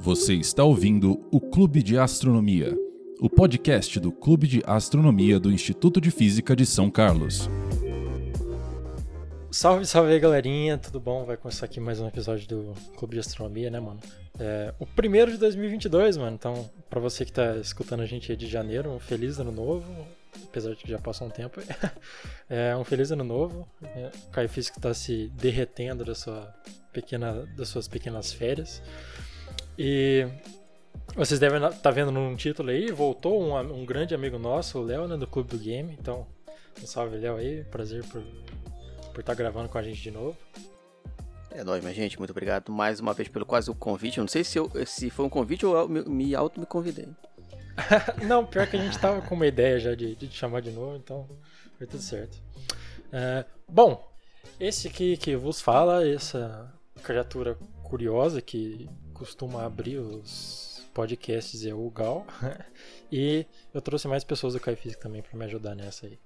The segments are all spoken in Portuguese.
Você está ouvindo o Clube de Astronomia, o podcast do Clube de Astronomia do Instituto de Física de São Carlos. Salve, salve aí, galerinha, tudo bom? Vai começar aqui mais um episódio do Clube de Astronomia, né, mano? É, o primeiro de 2022, mano. Então, pra você que tá escutando a gente aí de janeiro, um feliz ano novo. Apesar de que já passou um tempo. é, um feliz ano novo. É, o Caio Físico tá se derretendo da sua pequena, das suas pequenas férias. E vocês devem estar tá vendo num título aí, voltou um, um grande amigo nosso, o Léo, né, do Clube do Game. Então, um salve, Léo aí. Prazer por, por estar tá gravando com a gente de novo. É nóis, minha gente. Muito obrigado mais uma vez pelo quase o convite. Eu não sei se, eu, se foi um convite ou eu me, me auto me convidei. não, pior que a gente tava com uma ideia já de, de te chamar de novo, então foi tudo certo. É, bom, esse aqui que vos fala, essa criatura curiosa que costuma abrir os podcasts é o Gal. e eu trouxe mais pessoas do Kai Físico também para me ajudar nessa aí.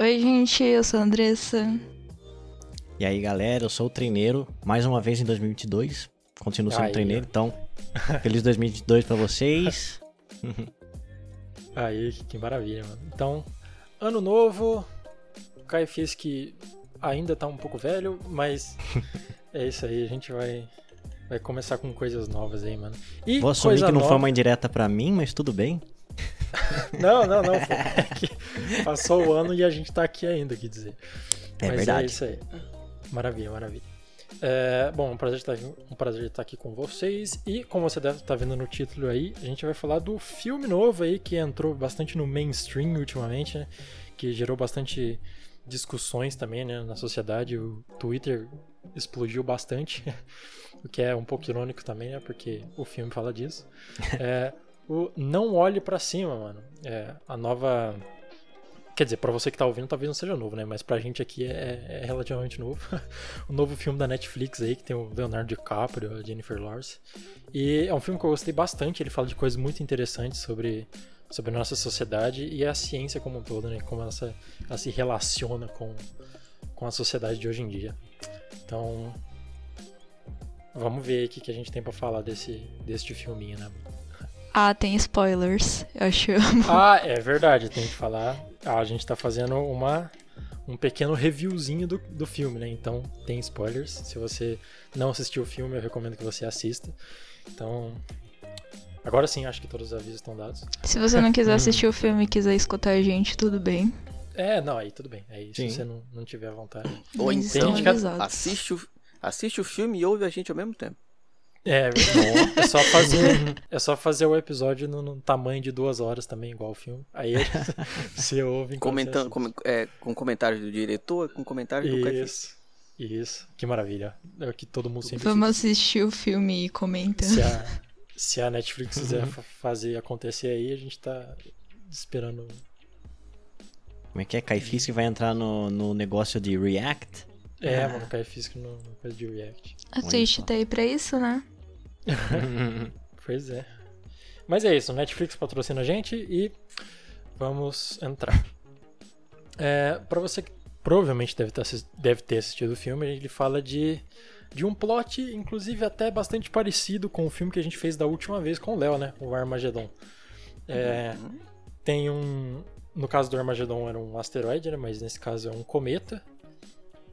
Oi, gente, eu sou a Andressa. E aí, galera, eu sou o treineiro, mais uma vez em 2022. Continuo sendo aí, treineiro, então, feliz 2022 para vocês. aí, que maravilha, mano. Então, ano novo, o Kai Fisk ainda tá um pouco velho, mas é isso aí, a gente vai Vai começar com coisas novas aí, mano. E Vou assumir que não nova... foi uma indireta pra mim, mas tudo bem. não, não, não. É passou o ano e a gente tá aqui ainda, quer dizer. É mas verdade. É isso aí. Maravilha, maravilha. É, bom, um prazer, estar, um prazer estar aqui com vocês. E como você deve estar vendo no título aí, a gente vai falar do filme novo aí que entrou bastante no mainstream ultimamente, né? Que gerou bastante discussões também né, na sociedade. O Twitter explodiu bastante. o que é um pouco irônico também, né? Porque o filme fala disso. É, o Não Olhe para Cima, mano. É a nova. Quer dizer, pra você que tá ouvindo, talvez não seja novo, né? Mas pra gente aqui é, é relativamente novo. o novo filme da Netflix aí, que tem o Leonardo DiCaprio, a Jennifer Lawrence. E é um filme que eu gostei bastante. Ele fala de coisas muito interessantes sobre, sobre a nossa sociedade e a ciência como um todo, né? Como ela se, ela se relaciona com, com a sociedade de hoje em dia. Então, Vamos ver o que, que a gente tem para falar desse, deste filminho, né? Ah, tem spoilers, eu acho. Ah, é verdade, tem que falar. Ah, a gente tá fazendo uma, um pequeno reviewzinho do, do filme, né? Então tem spoilers. Se você não assistiu o filme, eu recomendo que você assista. Então, agora sim, acho que todos os avisos estão dados. Se você não quiser assistir o filme e quiser escutar a gente, tudo bem. É, não, aí tudo bem. Aí se você não, não tiver vontade. Ou então, assiste o, assiste o filme e ouve a gente ao mesmo tempo. É, é verdade. é só fazer, é só fazer o episódio no, no, tamanho de duas horas também, igual o filme. Aí você ouve Comentando, com, é, com comentários do diretor, com comentários do Isso, isso. Que maravilha. É o que todo mundo sempre Vamos assistir o filme e comenta. Se a, se a Netflix quiser fazer acontecer aí, a gente tá esperando. Como é que é? Caifis que vai entrar no, no negócio de React? É, ah. mano, cai físico no, coisa de React. A Twitch tá aí pra isso, né? pois é. Mas é isso, Netflix patrocina a gente e vamos entrar. É, para você que provavelmente deve ter, deve ter assistido o filme, ele fala de, de um plot, inclusive até bastante parecido com o filme que a gente fez da última vez com o Léo, né? O Armageddon. É, uhum. Tem um. No caso do Armageddon era um asteroide, né? Mas nesse caso é um cometa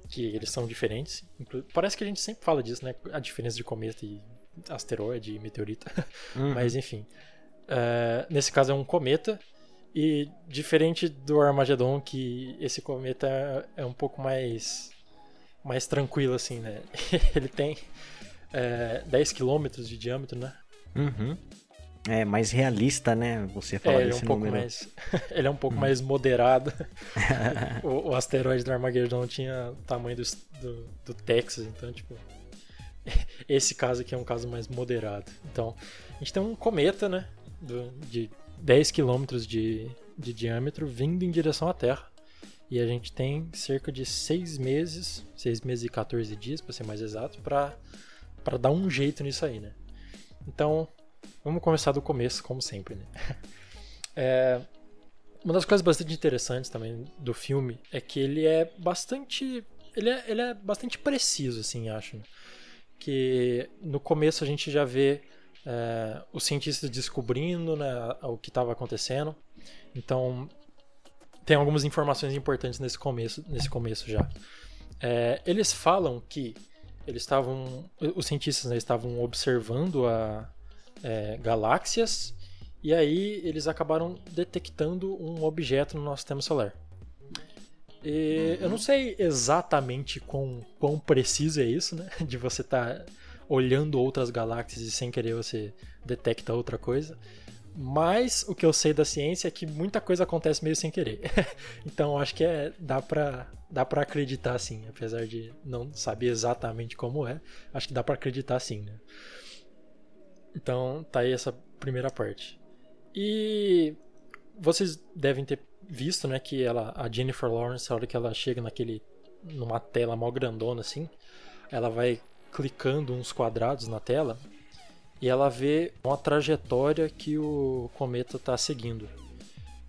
que eles são diferentes. Parece que a gente sempre fala disso, né? A diferença de cometa e asteroide e meteorito. Uhum. Mas enfim. Uh, nesse caso é um cometa. E diferente do Armageddon, que esse cometa é, é um pouco mais, mais tranquilo, assim, né? Ele tem é, 10 km de diâmetro, né? Uhum. É mais realista, né? Você fala é, desse é um pouco número. mais, ele é um pouco hum. mais moderado. o, o, asteroide do Armageddon tinha o tamanho do, do, do, Texas, então, tipo. Esse caso aqui é um caso mais moderado. Então, a gente tem um cometa, né? Do, de 10 quilômetros de, de diâmetro vindo em direção à Terra. E a gente tem cerca de 6 meses, 6 meses e 14 dias, para ser mais exato, para dar um jeito nisso aí, né? Então, Vamos começar do começo, como sempre, né? É, uma das coisas bastante interessantes também do filme é que ele é bastante. Ele é, ele é bastante preciso, assim, acho. Né? Que no começo a gente já vê é, os cientistas descobrindo né, o que estava acontecendo. Então, tem algumas informações importantes nesse começo, nesse começo já. É, eles falam que eles estavam, os cientistas né, estavam observando a, é, galáxias e aí eles acabaram detectando um objeto no nosso sistema solar. E eu não sei exatamente quão, quão preciso é isso, né? De você estar tá olhando outras galáxias e sem querer você detecta outra coisa. Mas o que eu sei da ciência é que muita coisa acontece meio sem querer. então acho que é, dá pra, dá pra acreditar sim, apesar de não saber exatamente como é. Acho que dá pra acreditar sim, né? Então tá aí essa primeira parte. E vocês devem ter visto, né, que ela, a Jennifer Lawrence, a hora que ela chega naquele numa tela mó grandona assim, ela vai clicando uns quadrados na tela e ela vê uma trajetória que o cometa está seguindo.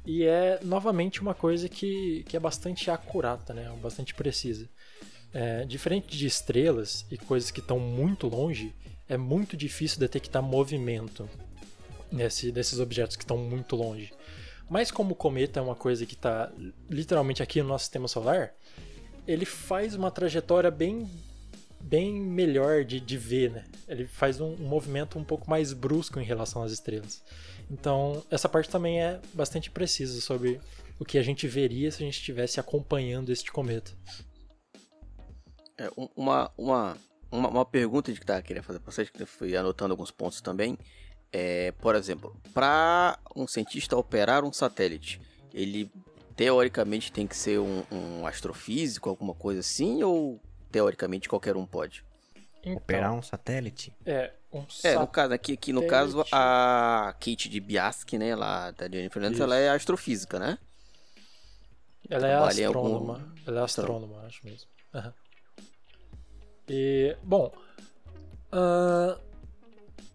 E é novamente uma coisa que, que é bastante acurata, né? bastante precisa. É, diferente de estrelas e coisas que estão muito longe, é muito difícil detectar movimento nesse, desses objetos que estão muito longe. Mas como o cometa é uma coisa que está literalmente aqui no nosso sistema solar, ele faz uma trajetória bem bem melhor de, de ver, né? Ele faz um, um, movimento um pouco mais brusco em relação às estrelas. Então, essa parte também é bastante precisa sobre o que a gente veria se a gente estivesse acompanhando este cometa. É, uma, uma, uma, uma pergunta que tá querendo fazer para vocês, que eu fui anotando alguns pontos também. É, por exemplo, para um cientista operar um satélite, ele teoricamente tem que ser um, um astrofísico, alguma coisa assim, ou teoricamente qualquer um pode. Então, Operar um satélite? É, um É, no caso, aqui, aqui no caso, a Kate de Biask, né, lá da Jennifer Lawrence, ela é astrofísica, né? Ela é astrônoma. Algum... Ela é astrônoma, acho mesmo. Uhum. E, bom, uh,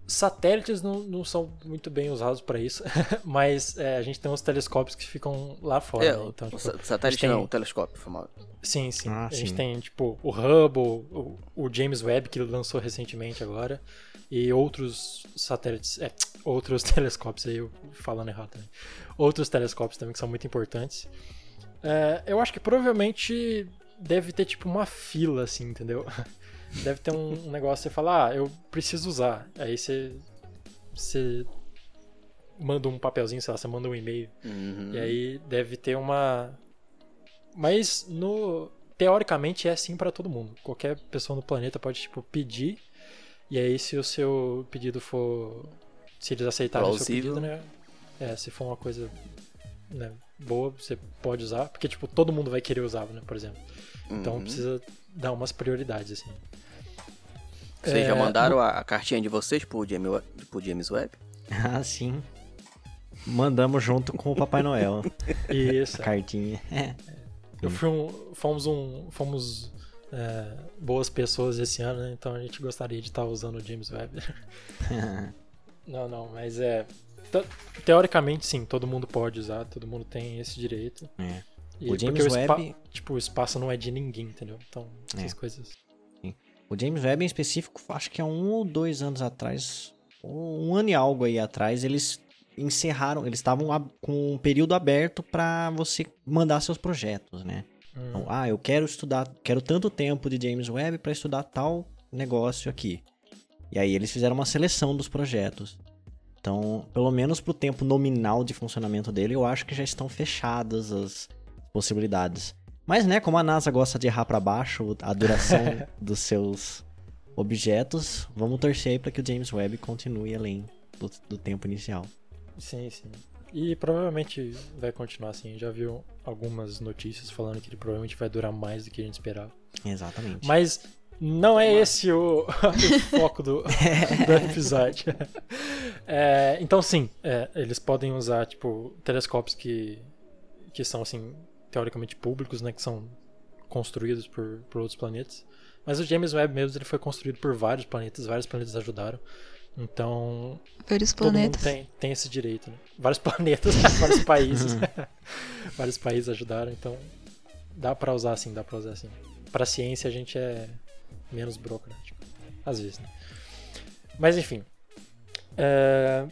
satélites não, não são muito bem usados para isso, mas é, a gente tem uns telescópios que ficam lá fora. É, né? então, tipo, satélite tem... não, o telescópio, famoso. Sim, sim. Ah, a gente sim. tem, tipo, o Hubble, o, o, James Webb, que lançou recentemente agora, e outros satélites, é, outros telescópios aí, eu falando errado também. Outros telescópios também que são muito importantes. É, eu acho que provavelmente deve ter, tipo, uma fila, assim, entendeu? deve ter um, um negócio que você fala, ah, eu preciso usar. Aí você, você manda um papelzinho, sei lá, você manda um e-mail. Uhum. E aí deve ter uma. Mas no. Teoricamente é assim para todo mundo. Qualquer pessoa no planeta pode, tipo, pedir. E aí se o seu pedido for. Se eles aceitarem o seu pedido, né? É, se for uma coisa né, boa, você pode usar. Porque, tipo, todo mundo vai querer usar, né, por exemplo. Então uhum. precisa dar umas prioridades, assim. Vocês é, já mandaram a, a, cartinha de vocês pro James, pro James Webb? Ah, sim. Mandamos junto com o Papai Noel. Isso. A cartinha. É. Eu fui um, fomos um, fomos é, boas pessoas esse ano, né? então a gente gostaria de estar usando o James Webb. não, não, mas é teoricamente sim, todo mundo pode usar, todo mundo tem esse direito. É. E o James Webb, tipo, o espaço não é de ninguém, entendeu? Então, essas é. coisas. O James Webb em específico, acho que há um ou dois anos atrás, um ano e algo aí atrás, eles encerraram, eles estavam com um período aberto para você mandar seus projetos, né? Hum. Então, ah, eu quero estudar, quero tanto tempo de James Webb para estudar tal negócio aqui. E aí eles fizeram uma seleção dos projetos. Então, pelo menos pro tempo nominal de funcionamento dele, eu acho que já estão fechadas as possibilidades. Mas, né, como a NASA gosta de errar para baixo a duração dos seus objetos, vamos torcer aí para que o James Webb continue além do, do, tempo inicial. Sim, sim. E provavelmente vai continuar assim. Já viu algumas notícias falando que ele provavelmente vai durar mais do que a gente esperava. Exatamente. Mas não é esse o, o foco do, do episódio. É, então, sim, é, eles podem usar tipo telescópios que, que são assim teoricamente públicos, né, que são construídos por, por outros planetas. Mas o James Webb mesmo ele foi construído por vários planetas, vários planetas ajudaram. Então, vários planetas. tem, tem esse direito, né? Vários planetas, vários países. vários países ajudaram, então dá para usar assim, dá para usar assim. Para ciência a gente é menos burocrático, às vezes, né? Mas enfim, É,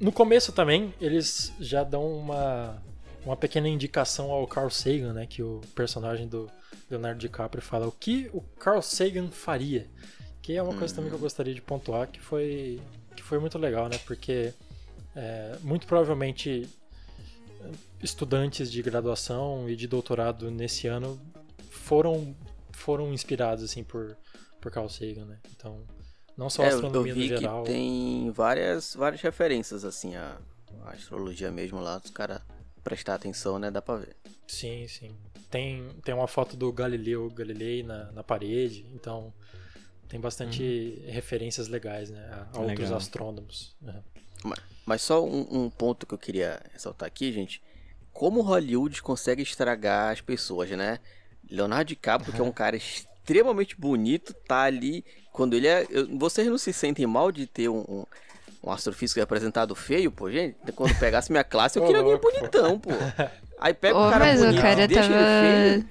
no começo também, eles já dão uma, uma pequena indicação ao Carl Sagan, né? Que o personagem do Leonardo DiCaprio fala o que o Carl Sagan faria. Que é uma coisa também que eu Hum. gostaria de pontuar, que foi, que foi muito legal, né? Porque é, muito provavelmente estudantes de graduação e de doutorado nesse ano foram foram inspirados assim por por Carl Sagan, né? Então, não só a É, eu, eu astronomia vi no geral. que tem várias, várias referências, assim, à, à astrologia mesmo lá, os caras prestar atenção, né? Dá pra ver. Sim, sim. Tem, tem uma foto do Galileu Galilei na, na parede, então tem bastante referências legais, né? A, a outros astrônomos. né? Mas só um, um ponto que eu queria ressaltar aqui, gente. Como Hollywood consegue estragar as pessoas, né? Leonardo DiCaprio, que é um cara extremamente bonito, tá ali. Quando ele é. eu- vocês não se sentem mal de ter um, um, um astrofísico apresentado feio, pô, gente? Quando pegasse minha classe, eu queria alguém bonitão, pô. Aí pega Ô, o cara mas bonito, o cara deixa tava. ele feio.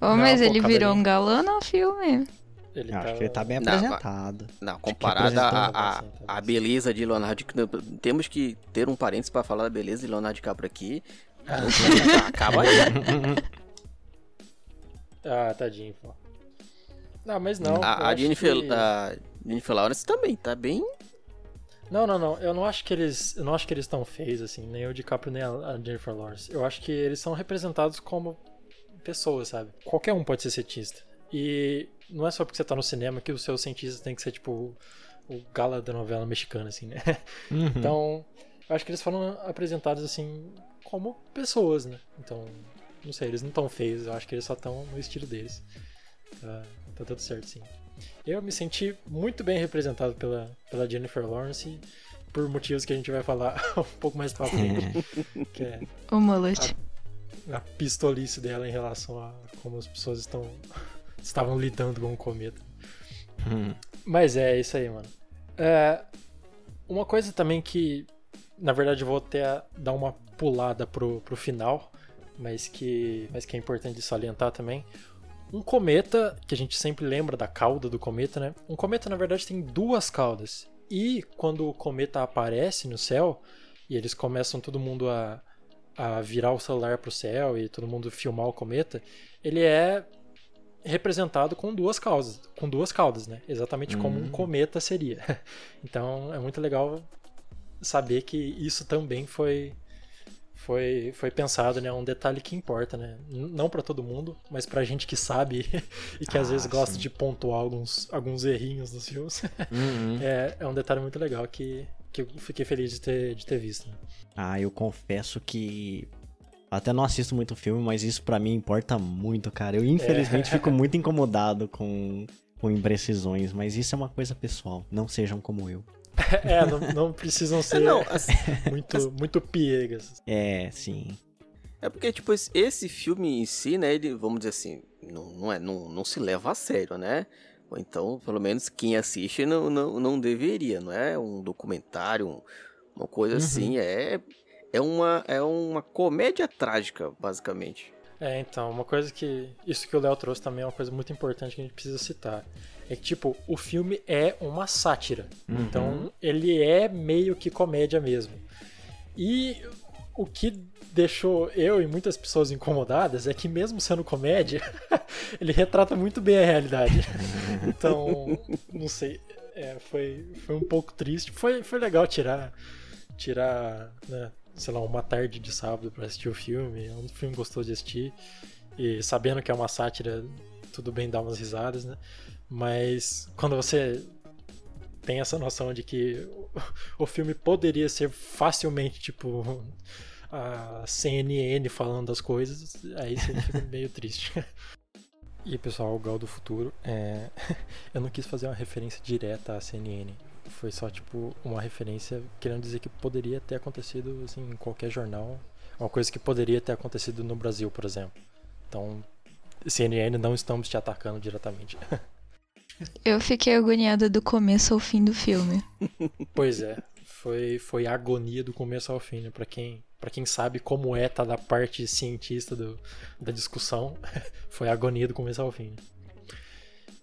Ô, Não, mas pô, ele virou cabelinho. um galã no filme. Ele Acho tá, que ele tá bem Não, apresentado. Não, comparada apresentou a, beleza de Leonardo DiCaprio. Temos que ter um parênteses pra falar da beleza de Leonardo DiCaprio aqui. Acaba aí. Ah, tadinho, pô. Não, mas não. a, a Jennifer, que- a Jennifer Lawrence também, tá bem. Não, não, não. Eu não acho que eles, eu não acho que eles estão feios assim, nem o DiCaprio nem a, a Jennifer Lawrence. Eu acho que eles são representados como pessoas, sabe? Qualquer um pode ser cientista. E não é só porque você tá no cinema que o seu cientista tem que ser tipo o gala da novela mexicana assim, né? Uhum. Então, eu acho que eles foram apresentados assim como pessoas, né? Então, não sei, eles não estão feios, eu acho que eles só estão no estilo deles. Tá, tá tudo certo, sim. Eu me senti muito bem representado pela, pela Jennifer Lawrence por motivos que a gente vai falar um pouco mais pra frente, que é O mullet. a pistolice dela em relação a como as pessoas estão estavam lidando com o cometa. Uhum. Mas é isso aí, mano. É, uma coisa também que, na verdade, eu vou até dar uma pulada pro, pro final, mas que, mas que é importante salientar também. Um cometa, que a gente sempre lembra da cauda do cometa, né? Um cometa, na verdade, tem duas caudas. E quando o cometa aparece no céu, e eles começam todo mundo a, a virar o celular pro céu e todo mundo filmar o cometa, ele é representado com duas caudas, com duas caudas, né? Exatamente como um Hum. cometa seria. Então é muito legal saber que isso também foi foi foi pensado, né? É um detalhe que importa, né? Não pra todo mundo, mas pra gente que sabe e que às Ah, vezes gosta sim. de pontuar alguns alguns errinhos nos filmes. Uhum. É, é um detalhe muito legal que que eu fiquei feliz de ter, de ter visto. né? Ah, eu confesso que até não assisto muito filme, mas isso pra mim importa muito, cara. Eu infelizmente fico muito incomodado com, com imprecisões, mas isso é uma coisa pessoal. Não sejam como eu. É, não, não precisam ser Não, assim, muito muito piegas. É, sim. é porque, tipo, esse, esse filme em si, né, ele, vamos dizer assim, não, não, é, não, não se leva a sério, né? Ou então, pelo menos quem assiste não, não, não deveria, não é um documentário, um- uma coisa Uhum. assim, é, é, uma, é uma comédia trágica, basicamente. É, então, uma coisa que. Isso que o Léo trouxe também é uma coisa muito importante que a gente precisa citar. É que, tipo, o filme é uma sátira. Uhum. Então, ele é meio que comédia mesmo. E o que deixou eu e muitas pessoas incomodadas é que, mesmo sendo comédia, ele retrata muito bem a realidade. Então, não sei. é, foi, foi um pouco triste. Foi, foi legal tirar. Tirar, né, sei lá, uma tarde de sábado pra assistir o filme. É um filme gostoso de assistir. E sabendo que é uma sátira, tudo bem dar umas risadas, né? Mas quando você tem essa noção de que o- filme poderia ser facilmente, tipo, a CNN falando as coisas, aí você fica meio triste. E pessoal, o Gal do Futuro, é... eu não quis fazer uma referência direta à CNN. Foi só, tipo, uma referência querendo dizer que poderia ter acontecido assim, em qualquer jornal. Uma coisa que poderia ter acontecido no Brasil, por exemplo. Então, CNN não estamos te atacando diretamente. Eu fiquei agoniada do começo ao fim do filme. Pois é, foi, foi a agonia do começo ao fim, né? Pra quem, pra quem sabe como é tá da parte cientista do, da discussão, foi a agonia do começo ao fim. né?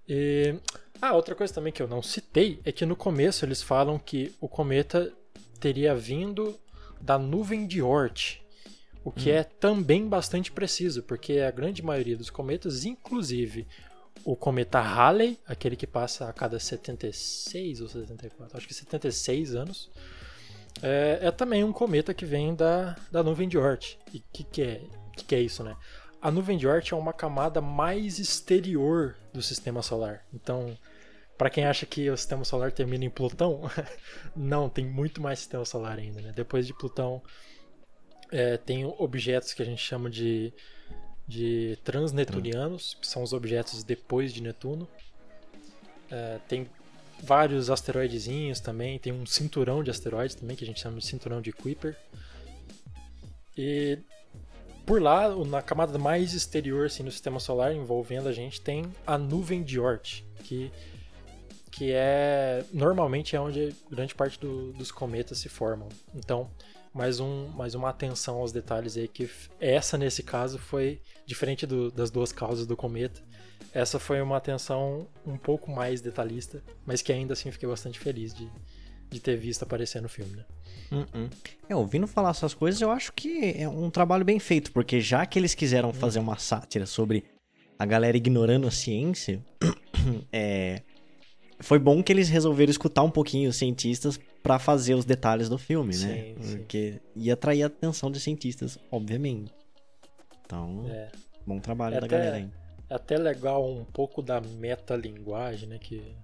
E Ah, outra coisa também que eu não citei é que no começo eles falam que o cometa teria vindo da nuvem de Oort, o que hum. é também bastante preciso, porque a grande maioria dos cometas, inclusive o cometa Halley, aquele que passa a cada 76 ou 74, acho que 76 anos, é, é também um cometa que vem da, da nuvem de Oort. E o que, que, é, que, que é isso, né? A nuvem de Oort é uma camada mais exterior do sistema solar. Então, para quem acha que o sistema solar termina em Plutão, não, tem muito mais sistema solar ainda. Né? Depois de Plutão, é, tem objetos que a gente chama de, de transnetunianos, que são os objetos depois de Netuno. É, tem vários asteroidezinhos também, tem um cinturão de asteroides também, que a gente chama de cinturão de Kuiper. E por lá, na camada mais exterior assim, no sistema solar, envolvendo a gente, tem a nuvem de Oort, que, que é normalmente é onde grande parte do, dos cometas se formam. Então, mais, um, mais uma atenção aos detalhes aí, que essa nesse caso foi diferente do, das duas causas do cometa. Essa foi uma atenção um pouco mais detalhista, mas que ainda assim fiquei bastante feliz de, de ter visto aparecer no filme, né? Uh -uh. É, ouvindo falar essas coisas, eu acho que é um trabalho bem feito, porque já que eles quiseram hum. fazer uma sátira sobre a galera ignorando a ciência, é, foi bom que eles resolveram escutar um pouquinho os cientistas para fazer os detalhes do filme, né? sim, né? Sim. Porque ia atrair a atenção dos cientistas, obviamente. Então, é. bom trabalho é da até, galera aí. É até legal um pouco da metalinguagem, né? Que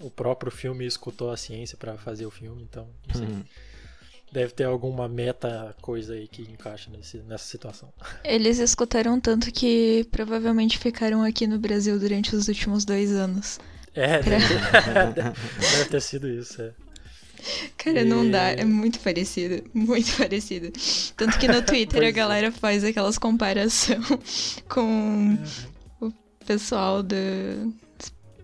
o próprio filme escutou a ciência para fazer o filme, então não sei. Uhum. Deve ter alguma meta coisa aí que encaixa nesse, nessa situação. Eles escutaram tanto que provavelmente ficaram aqui no Brasil durante os últimos dois anos. É, deve, deve ter sido isso, é. Cara, e... não dá, é muito parecido, muito parecido. Tanto que no Twitter a é. galera faz aquelas comparação com o pessoal do,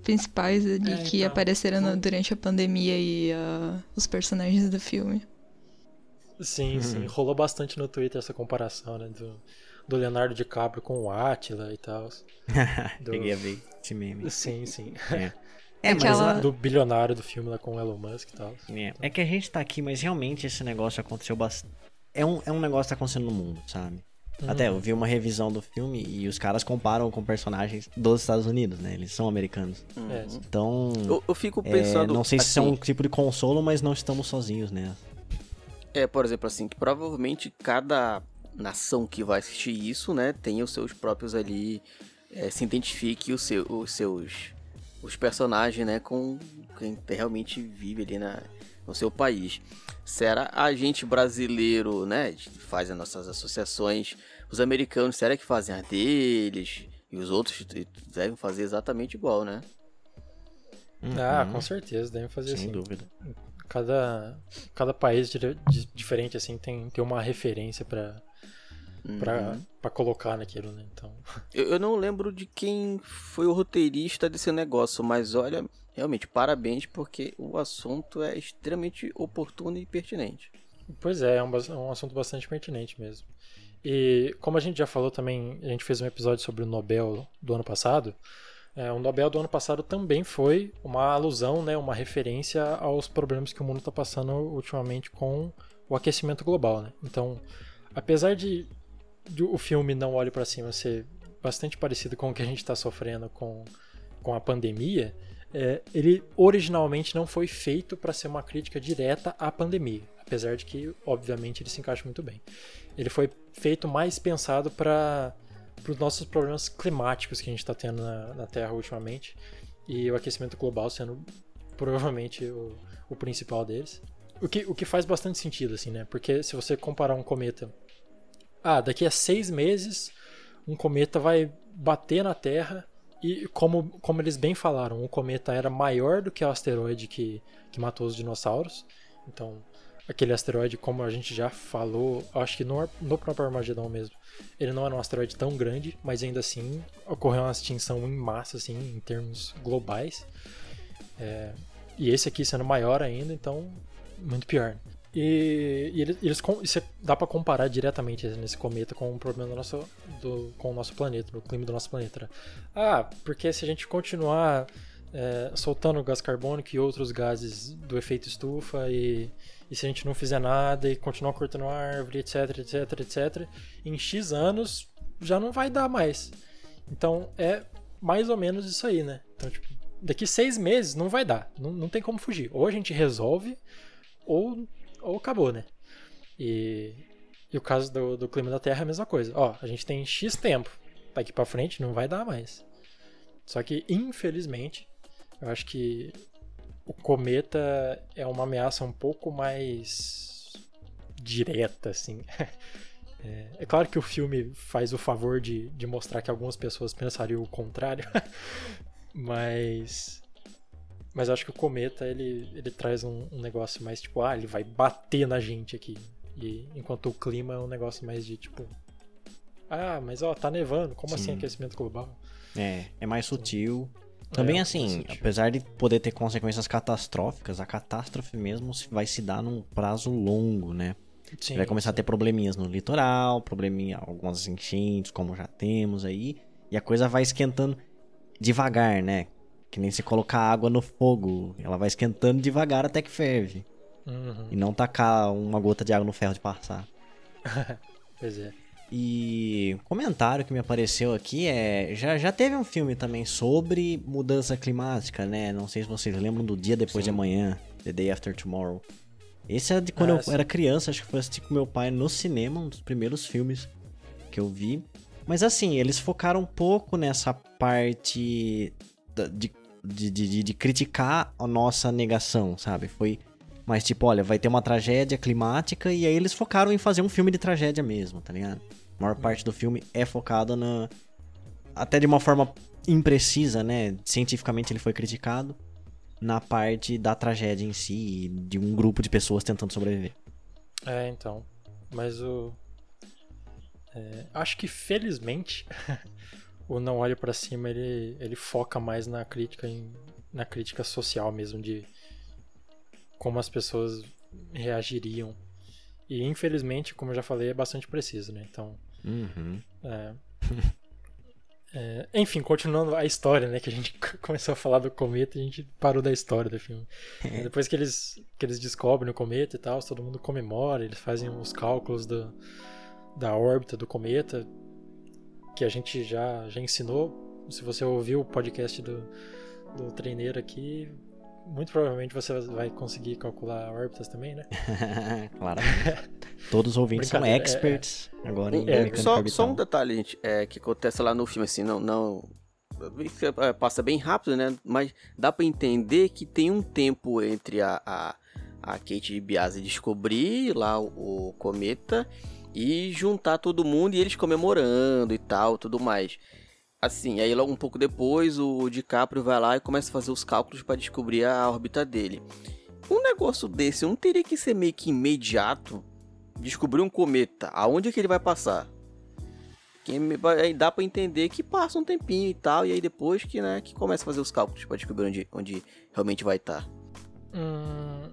principais ali é, que então, apareceram no, durante a pandemia e uh, os personagens do filme. Sim, sim. Rolou bastante no Twitter essa comparação, né? Do, do Leonardo DiCaprio com o Atila e tal. Do... Peguei a ver esse meme. Sim, sim. É. É, Aquela... mas do bilionário do filme lá com o Elon Musk e tal. É. é que a gente tá aqui, mas realmente esse negócio aconteceu bastante. É um, é um negócio que tá acontecendo no mundo, sabe? Uhum. Até eu vi uma revisão do filme e os caras comparam com personagens dos Estados Unidos, né? Eles são americanos. Uhum. Então. Eu, eu fico pensando. É, não sei se assim, é um tipo de consolo, mas não estamos sozinhos, né? É, por exemplo, assim, que provavelmente cada nação que vai assistir isso, né, tem os seus próprios ali. É, se identifique os, seu, os seus. Os personagens, né, com quem realmente vive ali na, no seu país. Será a gente brasileiro, né, faz as nossas associações, os americanos, será que fazem a deles? E os outros devem fazer exatamente igual, né? Ah, uhum. com certeza, devem fazer Sem assim. dúvida. Cada, cada país diferente, assim, tem, tem uma referência para uhum. para colocar naquilo, né? Então... Eu, eu não lembro de quem foi o roteirista desse negócio, mas olha, realmente, parabéns, porque o assunto é extremamente oportuno e pertinente. Pois é, é um, é um assunto bastante pertinente mesmo. E como a gente já falou também, a gente fez um episódio sobre o Nobel do ano passado. É, o Nobel do ano passado também foi uma alusão, né, uma referência aos problemas que o mundo está passando ultimamente com o aquecimento global. Né? Então, apesar de o filme Não Olhe para Cima ser bastante parecido com o que a gente está sofrendo com, com a pandemia, é, ele originalmente não foi feito para ser uma crítica direta à pandemia, apesar de que, obviamente, ele se encaixa muito bem. Ele foi feito mais pensado para os nossos problemas climáticos que a gente está tendo na, na, Terra ultimamente e o aquecimento global sendo provavelmente o, o principal deles. O que, o que faz bastante sentido, assim, né? Porque se você comparar um cometa. Ah, daqui a seis meses um cometa vai bater na Terra e como, como eles bem falaram, o cometa era maior do que o asteroide que, que matou os dinossauros. Então, aquele asteroide, como a gente já falou, acho que no, no próprio Armagedon mesmo, ele não era um asteroide tão grande, mas ainda assim ocorreu uma extinção em massa, assim, em termos globais. É, e esse aqui sendo maior ainda, então muito pior. E, e eles, eles isso dá para comparar diretamente nesse cometa com o problema do nosso, do, com o nosso planeta, do clima do nosso planeta. Né? Ah, porque se a gente continuar é, soltando gás carbônico e outros gases do efeito estufa e, e se a gente não fizer nada e continuar cortando árvore, etc, etc, etc, em X anos já não vai dar mais. Então é mais ou menos isso aí, né? Então, tipo, daqui seis meses não vai dar, não, não tem como fugir. Ou a gente resolve, ou, ou acabou, né? E, e o caso do, do clima da Terra é a mesma coisa. Ó, a gente tem X tempo, daqui para frente não vai dar mais. Só que, infelizmente, eu acho que o cometa é uma ameaça um pouco mais direta, assim. É, é, claro que o filme faz o favor de, de mostrar que algumas pessoas pensariam o contrário, mas mas acho que o cometa ele, ele traz um, um, negócio mais tipo, ah, ele vai bater na gente aqui. E enquanto o clima é um negócio mais de tipo, ah, mas ó, tá nevando, como assim Sim. assim aquecimento global? É, é mais sutil. Também é, assim, apesar de poder ter consequências catastróficas, a catástrofe mesmo vai se dar num prazo longo, né? Sim, vai começar sim. a ter probleminhas no litoral, probleminha, algumas enchentes, como já temos aí, e a coisa vai esquentando devagar, né? Que nem se colocar água no fogo, ela vai esquentando devagar até que ferve. Uhum. E não tacar uma gota de água no ferro de passar. pois é. E um comentário que me apareceu aqui é. Já, já teve um filme também sobre mudança climática, né? Não sei se vocês lembram do Dia Depois sim. de Amanhã, The Day After Tomorrow. Esse é de quando ah, eu sim. era criança, acho que foi assistir com meu pai no cinema, um dos primeiros filmes que eu vi. Mas assim, eles focaram um pouco nessa parte de, de, de, de criticar a nossa negação, sabe? Foi mais tipo, olha, vai ter uma tragédia climática e aí eles focaram em fazer um filme de tragédia mesmo, tá ligado? A maior parte do filme é focada na. Até de uma forma imprecisa, né? Cientificamente ele foi criticado. Na parte da tragédia em si, de um grupo de pessoas tentando sobreviver. É, então. Mas o. É, acho que felizmente o Não Olhe para Cima ele, ele foca mais na crítica em, na crítica social mesmo de como as pessoas reagiriam. E infelizmente, como eu já falei, é bastante preciso, né? Então Uhum. É. É, enfim, continuando a história, né? Que a gente começou a falar do cometa e a gente parou da história do filme. Depois que eles, que eles descobrem o cometa e tal, todo mundo comemora, eles fazem os cálculos do, da órbita do cometa, que a gente já, já ensinou. Se você ouviu o podcast do, do treineiro aqui, muito provavelmente você vai conseguir calcular órbitas também, né? claro. Todos os ouvintes são experts é, agora em é, só, orbital. só um detalhe, gente, é, que acontece lá no filme, assim, não, não é, passa bem rápido, né? Mas dá para entender que tem um tempo entre a, a, a Kate Biasi descobrir lá o, o, cometa e juntar todo mundo e eles comemorando e tal, tudo mais. Assim, aí logo um pouco depois o DiCaprio vai lá e começa a fazer os cálculos para descobrir a órbita dele. Um negócio desse não teria que ser meio que imediato? Descobrir um cometa, aonde é que ele vai passar? aí dá para entender que passa um tempinho e tal, e aí depois que, né, que começa a fazer os cálculos para descobrir onde, onde realmente vai estar. Tá. Hum,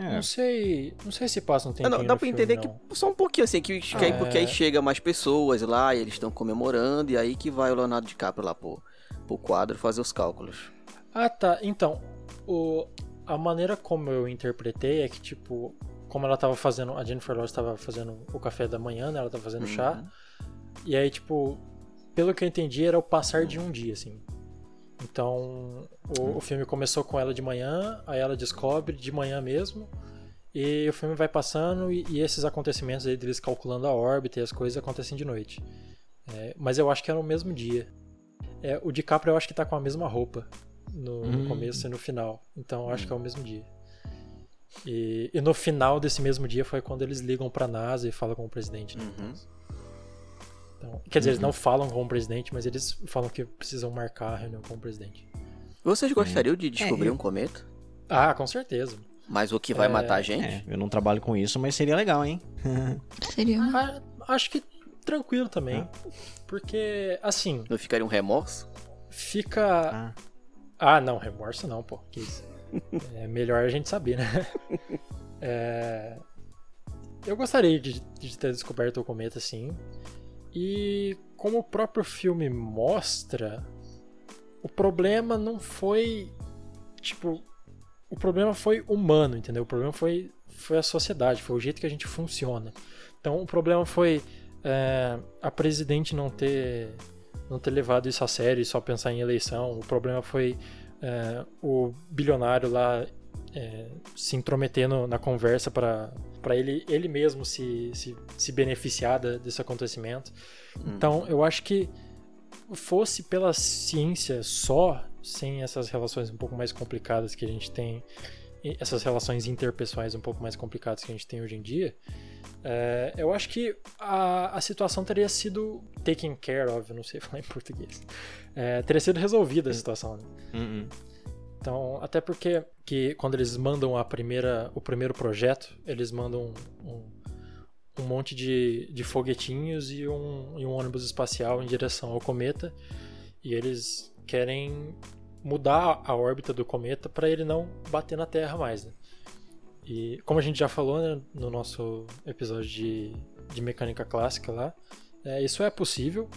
é. Não sei. Não sei se passa um tempo. Não, dá pra entender que só um pouquinho assim, que, que aí, porque aí é. chega mais pessoas lá e eles estão comemorando, e aí que vai o Leonardo DiCaprio lá pro, pro quadro fazer os cálculos. Ah, tá. Então, o, a maneira como eu interpretei é que, tipo, como ela tava fazendo. A Jennifer Lawrence tava fazendo o café da manhã, né? Ela tava fazendo uhum. chá. E aí, tipo, pelo que eu entendi, era o passar de um dia, assim. Então, o, o, filme começou com ela de manhã, aí ela descobre de manhã mesmo, e o filme vai passando e, e esses acontecimentos aí deles calculando a órbita e as coisas acontecem de noite. É, mas eu acho que era no mesmo dia. É, o DiCaprio eu acho que tá com a mesma roupa no, hum. no começo e no final, então eu acho hum. que é o mesmo dia. E, e, no final desse mesmo dia foi quando eles ligam pra NASA e falam com o presidente. Né? Uhum. Então, quer dizer, uhum. eles não falam com o presidente, mas eles falam que precisam marcar a reunião com o presidente. Vocês gostariam de descobrir é, eu... um cometa? Ah, com certeza. Mas o que vai é... matar a gente? É, eu não trabalho com isso, mas seria legal, hein? seria. Ah, acho que tranquilo também. Ah. Porque, assim. Não ficaria um remorso? Fica. Ah, ah não, remorso não, pô. Que isso. é melhor a gente saber, né? é... Eu gostaria de, de ter descoberto o cometa, sim. E como o próprio filme mostra, o problema não foi tipo o problema foi humano, entendeu? O problema foi foi a sociedade, foi o jeito que a gente funciona. Então o problema foi é, a presidente não ter não ter levado isso a sério e só pensar em eleição. O problema foi é, o bilionário lá é, se intrometendo na conversa para ele, ele mesmo se, se, se beneficiar desse acontecimento. Hum. Então, eu acho que fosse pela ciência só, sem essas relações um pouco mais complicadas que a gente tem, essas relações interpessoais um pouco mais complicadas que a gente tem hoje em dia, é, eu acho que a, a situação teria sido taken care of, não sei falar em português. É, teria sido resolvida a situação. Né? Uh -uh. Então, até porque que quando eles mandam a primeira, o primeiro projeto, eles mandam um, um monte de, de foguetinhos e um, e um ônibus espacial em direção ao cometa. E eles querem mudar a órbita do cometa para ele não bater na Terra mais. Né? E como a gente já falou né, no nosso episódio de, de mecânica clássica lá, é, isso é possível.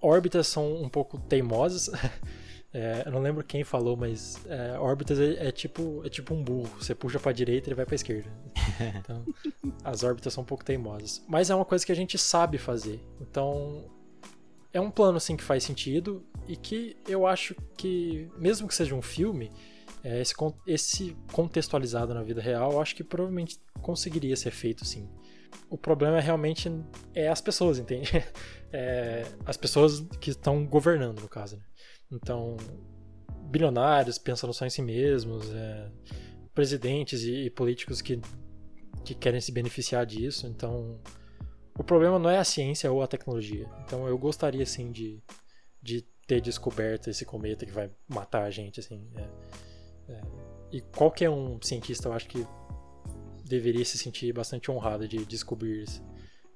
Órbitas são um pouco teimosas. É, eu não lembro quem falou, mas é, órbitas é, é, tipo, é tipo um burro. Você puxa para a direita e ele vai para a esquerda. Então, as órbitas são um pouco teimosas. Mas é uma coisa que a gente sabe fazer. Então, é um plano assim que faz sentido e que eu acho que, mesmo que seja um filme, é, esse, esse contextualizado na vida real, eu acho que provavelmente conseguiria ser feito sim. O problema é realmente é as pessoas, entende? É, as pessoas que estão governando, no caso. Né? Então, bilionários pensando só em si mesmos, é, presidentes e, e, políticos que, que querem se beneficiar disso. Então, o problema não é a ciência ou a tecnologia. Então, eu gostaria, sim, de, de ter descoberto esse cometa que vai matar a gente, assim. É, é, e qualquer um cientista, eu acho que deveria se sentir bastante honrado de descobrir isso.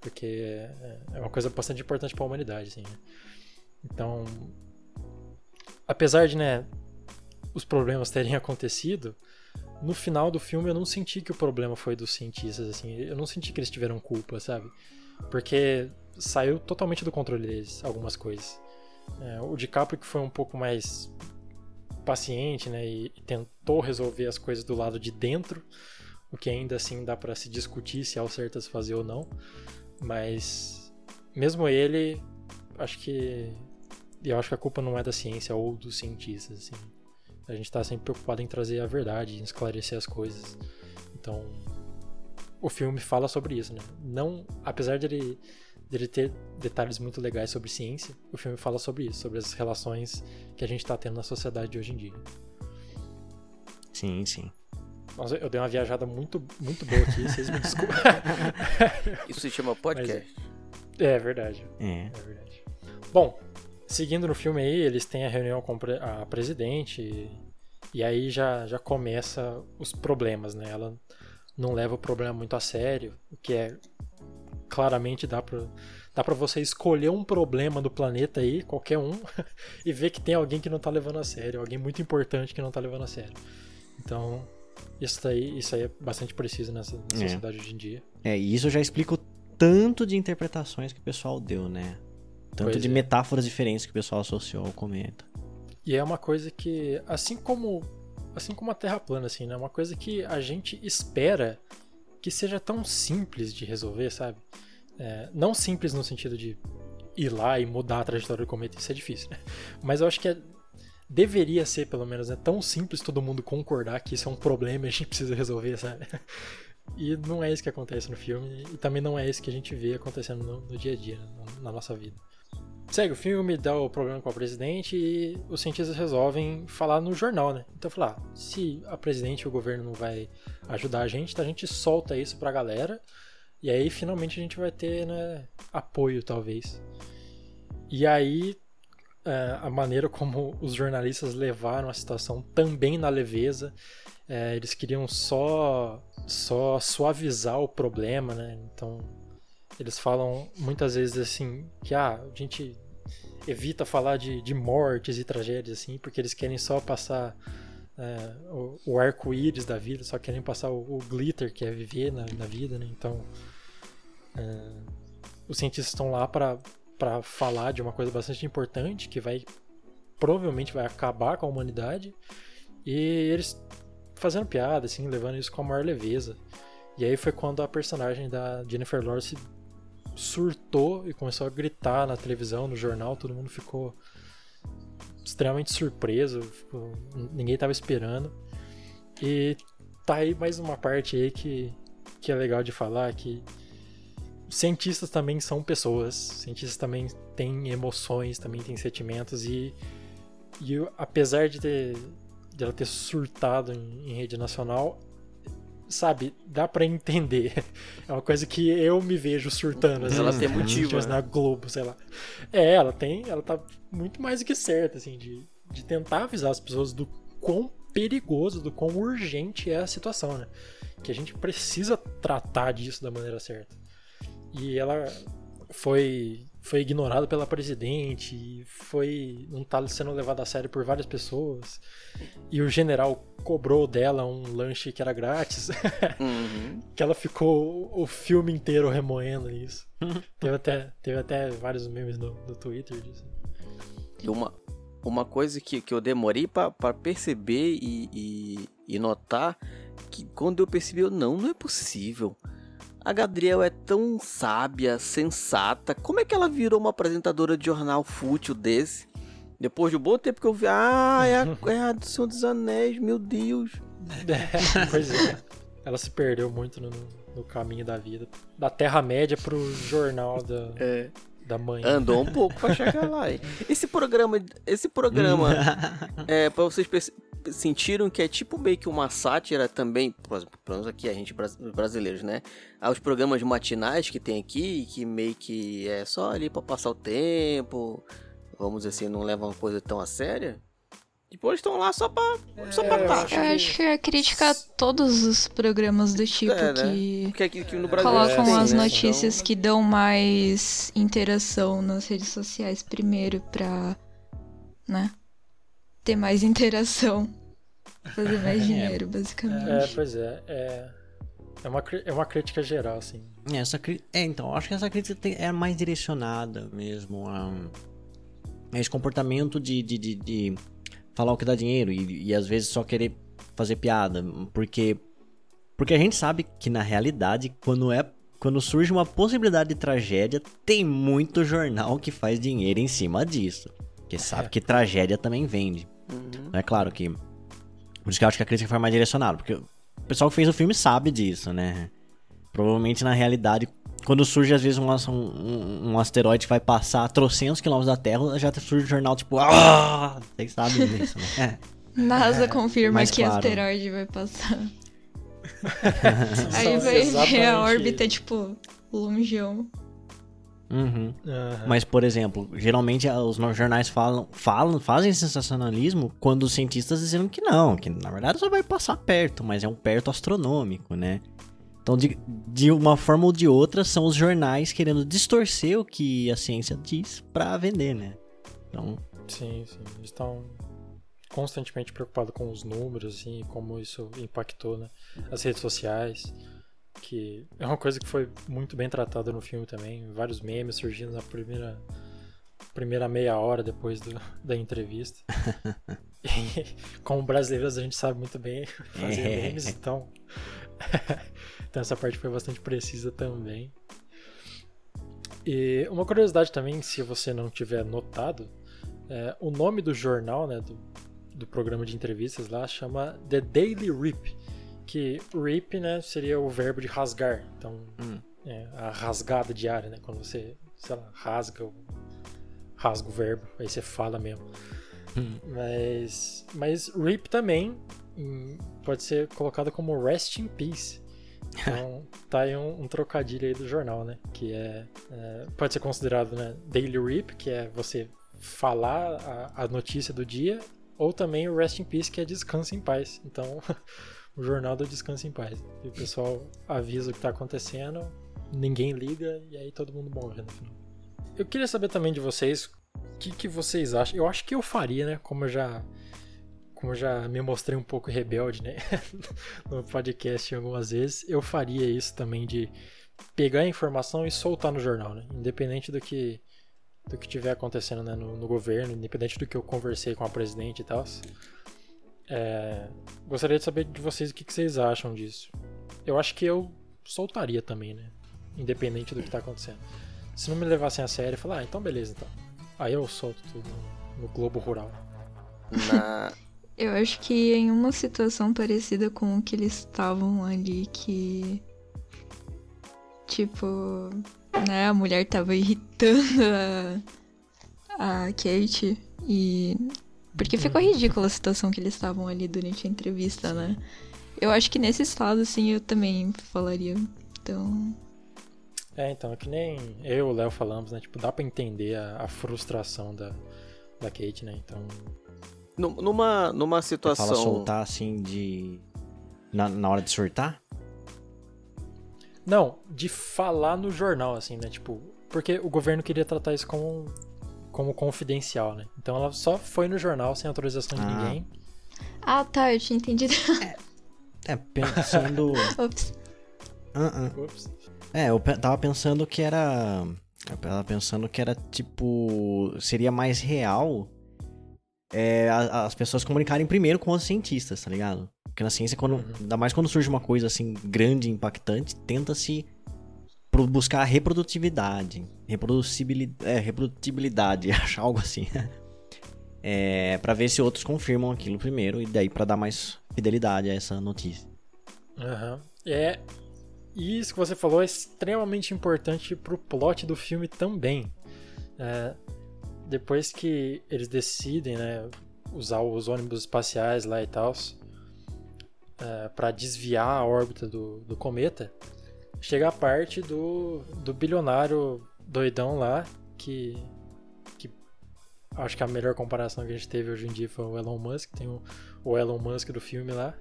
Porque é, é uma coisa bastante importante para a humanidade, assim. Né? Então, apesar de, né, os problemas terem acontecido, no final do filme eu não senti que o problema foi dos cientistas, assim, eu não senti que eles tiveram culpa, sabe? Porque saiu totalmente do controle deles algumas coisas. É, o DiCaprio que foi um pouco mais paciente, né, e, tentou resolver as coisas do lado de dentro, o que ainda assim dá para se discutir se é o certo a se fazer ou não, mas mesmo ele, acho que eu acho que a culpa não é da ciência ou dos cientistas, assim. A gente está sempre preocupado em trazer a verdade, em esclarecer as coisas. Então, o filme fala sobre isso, né? Não, apesar dele, dele ter detalhes muito legais sobre ciência, o filme fala sobre isso, sobre as relações que a gente está tendo na sociedade de hoje em dia. Sim, sim. Nossa, eu dei uma viajada muito, muito boa aqui, vocês me desculpem. Isso se chama podcast. Mas, é, é verdade. É. é verdade. Bom, Seguindo no filme aí, eles têm a reunião com a presidente e, e aí já, já começa os problemas, né? Ela não leva o problema muito a sério, o que é claramente dá pra, dá pra você escolher um problema do planeta aí, qualquer um, e ver que tem alguém que não tá levando a sério, alguém muito importante que não tá levando a sério. Então, isso aí, isso aí é bastante preciso nessa é. sociedade hoje em dia. É, e isso já explica o tanto de interpretações que o pessoal deu, né? Tanto pois de é. metáforas diferentes que o pessoal associou ao cometa. E é uma coisa que, assim como assim como a Terra plana, assim, né? Uma coisa que a gente espera que seja tão simples de resolver, sabe? É, não simples no sentido de ir lá e mudar a trajetória do cometa, isso é difícil, né? Mas eu acho que é, deveria ser, pelo menos, né, tão simples todo mundo concordar que isso é um problema e a gente precisa resolver, sabe? E não é isso que acontece no filme, e também não é isso que a gente vê acontecendo no, no dia a dia, na nossa vida. Segue o filme, dá o problema com a presidente e os cientistas resolvem falar no jornal, né? Então falar, ah, se a presidente e o governo não vai ajudar a gente, então a gente solta isso pra galera e aí finalmente a gente vai ter, né, apoio talvez. E aí é, a maneira como os jornalistas levaram a situação também na leveza, é, eles queriam só só suavizar o problema, né? Então eles falam muitas vezes assim que ah, a gente evita falar de, de mortes e tragédias, assim, porque eles querem só passar é, o, o arco-íris da vida, só querem passar o, o, glitter que é viver na, na vida, né? Então, é, os cientistas estão lá para falar de uma coisa bastante importante que vai provavelmente vai acabar com a humanidade. E eles fazendo piada, assim, levando isso com a maior leveza. E aí foi quando a personagem da Jennifer Lawrence surtou e começou a gritar na televisão, no jornal, todo mundo ficou extremamente surpreso, ficou, ninguém estava esperando. E tá aí mais uma parte aí que, que é legal de falar, que cientistas também são pessoas, cientistas também têm emoções, também têm sentimentos e, e apesar de, ter, de ela ter surtado em, em rede nacional, sabe, dá para entender. É uma coisa que eu me vejo surtando. Assim, ela tem motivo. Né? Na Globo, sei lá. É, ela tem. Ela tá muito mais do que certa, assim, de, de tentar avisar as pessoas do quão perigoso, do quão urgente é a situação, né? Que a gente precisa tratar disso da maneira certa. E ela foi foi ignorado pela presidente, foi não tá sendo levado a sério por várias pessoas. E o general cobrou dela um lanche que era grátis. Uhum. que ela ficou o filme inteiro remoendo isso. teve, até, teve até vários memes no, no Twitter disso. E uma, uma coisa que, que eu demorei para perceber e, e, e notar que quando eu percebi, eu, não, não é possível. A Gabriel é tão sábia, sensata. Como é que ela virou uma apresentadora de jornal fútil desse? Depois de um bom tempo que eu vi, ah, é a, é a do Senhor dos Anéis, meu Deus. É, pois é. Ela se perdeu muito no, no caminho da vida. Da Terra-média pro jornal da, é. da mãe. Andou um pouco pra chegar lá. Esse programa, esse programa é, pra vocês sentiram que é tipo meio que uma sátira também, pelo menos aqui a gente brasileiros, né? Aos programas matinais que tem aqui, que meio que é só ali para passar o tempo, vamos dizer assim, não levam uma coisa tão a séria. Depois estão lá só pra, é, só pra tá. Eu acho que é crítica a todos os programas do tipo é, né? que, aqui, aqui colocam é, as né? notícias então... que dão mais interação nas redes sociais primeiro pra, né? Ter mais interação. Fazer mais é. dinheiro, basicamente. É, pois é. É, é, uma, é uma crítica geral, assim. É, essa, é então, acho que essa crítica tem, é mais direcionada mesmo a, a esse comportamento de, de, de, de, falar o que dá dinheiro e, e às vezes só querer fazer piada. Porque, porque a gente sabe que na realidade, quando é quando surge uma possibilidade de tragédia, tem muito jornal que faz dinheiro em cima disso. Porque sabe é. que tragédia também vende. Uhum. É claro que. Por isso que eu acho que a crítica foi mais direcionada. Porque o pessoal que fez o filme sabe disso, né? Provavelmente na realidade, quando surge às vezes um, um, um asteroide que vai passar a trocentos quilômetros da Terra, já surge um jornal tipo. Ah! Vocês sabem disso, né? NASA é, confirma que claro. asteroide vai passar. Aí vai ver a órbita, tipo, longeão. Uhum. Uhum. Mas, por exemplo, geralmente os jornais falam, falam, fazem sensacionalismo quando os cientistas dizem que não, que na verdade só vai passar perto, mas é um perto astronômico, né? Então, de, de uma forma ou de outra, são os jornais querendo distorcer o que a ciência diz para vender, né? Então... Sim, sim. Eles estão constantemente preocupados com os números, assim, como isso impactou, né? As redes sociais que é uma coisa que foi muito bem tratada no filme também, vários memes surgindo na primeira primeira meia hora depois do, da entrevista. como brasileiros a gente sabe muito bem fazer é. memes, então então essa parte foi bastante precisa também. E uma curiosidade também, se você não tiver notado, é, o nome do jornal, né, do, do programa de entrevistas lá, chama The Daily Rip que rip, né, seria o verbo de rasgar. Então, hum. é, a rasgada diária, né, quando você, sei lá, rasga rasga o verbo, aí você fala mesmo. Hum. Mas, mas rip também pode ser colocado como rest in peace. Então, tá aí um, um, trocadilho aí do jornal, né? Que é, é, pode ser considerado né, daily rip, que é você falar a, a notícia do dia, ou também o rest in peace, que é descanso em paz. Então, o jornal do Descanso em Paz. E o pessoal avisa o que está acontecendo, ninguém liga e aí todo mundo morre no final. Eu queria saber também de vocês o que, que vocês acham. Eu acho que eu faria, né? Como eu já, como eu já me mostrei um pouco rebelde, né? no podcast algumas vezes, eu faria isso também de pegar a informação e soltar no jornal, né? Independente do que do que tiver acontecendo né, no, no, governo, independente do que eu conversei com a presidente e tal. É, gostaria de saber de vocês o que, que, vocês acham disso. Eu acho que eu soltaria também, né? Independente do que está acontecendo. Se não me levassem a sério, falar, ah, então beleza, então. Aí eu solto tudo no, no Globo Rural. Na... eu acho que em uma situação parecida com o que eles estavam ali, que. Tipo, né, a mulher tava irritando a, a Kate e. Porque ficou uhum. ridícula a situação que eles estavam ali durante a entrevista, né? Eu acho que nesse estado, assim, eu também falaria. Então. É, então, é que nem eu e o Léo falamos, né? Tipo, dá pra entender a, a, frustração da, da Kate, né? Então. Numa, numa situação. Você fala soltar assim de. Na, na hora de surtar? Não, de falar no jornal, assim, né? Tipo, porque o governo queria tratar isso como, como confidencial, né? Então ela só foi no jornal sem autorização de ah. ninguém. Ah, tá, eu tinha entendido. é, é pensando. Ops. Uh -uh. Ups. É, eu tava pensando que era. Eu tava pensando que era tipo. Seria mais real é, as pessoas comunicarem primeiro com os cientistas, tá ligado? Porque na ciência, quando, uhum. ainda mais quando surge uma coisa assim grande, impactante, tenta-se buscar a reprodutividade, reproducibilidade, é, reprodutibilidade, achar algo assim. é, para ver se outros confirmam aquilo primeiro e daí para dar mais fidelidade a essa notícia. Uhum. É, isso que você falou é extremamente importante pro plot do filme também. É, depois que eles decidem, né, usar os ônibus espaciais lá e tal, é, para desviar a órbita do, do cometa, chega a parte do, do bilionário doidão lá, que, que acho que a melhor comparação que a gente teve hoje em dia foi o Elon Musk, tem o, o Elon Musk do filme lá.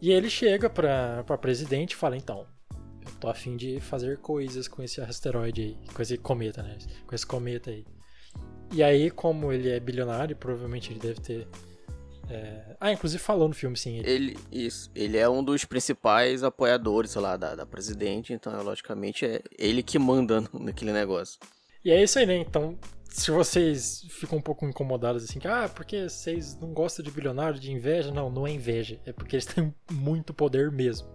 E ele chega pra, pra presidente e fala, então, eu tô afim de fazer coisas com esse asteroide aí, com esse cometa, né? Com esse cometa aí. E aí, como ele é bilionário, provavelmente ele deve ter é... Ah, inclusive falou no filme, sim. Ele... ele... isso. Ele é um dos principais apoiadores, sei lá, da, da presidente, então, logicamente, é ele que manda naquele negócio. E é isso aí, né? Então, se vocês ficam um pouco incomodados assim, que, ah, porque vocês não gostam de bilionário, de inveja? Não, não é inveja. É porque eles têm muito poder mesmo.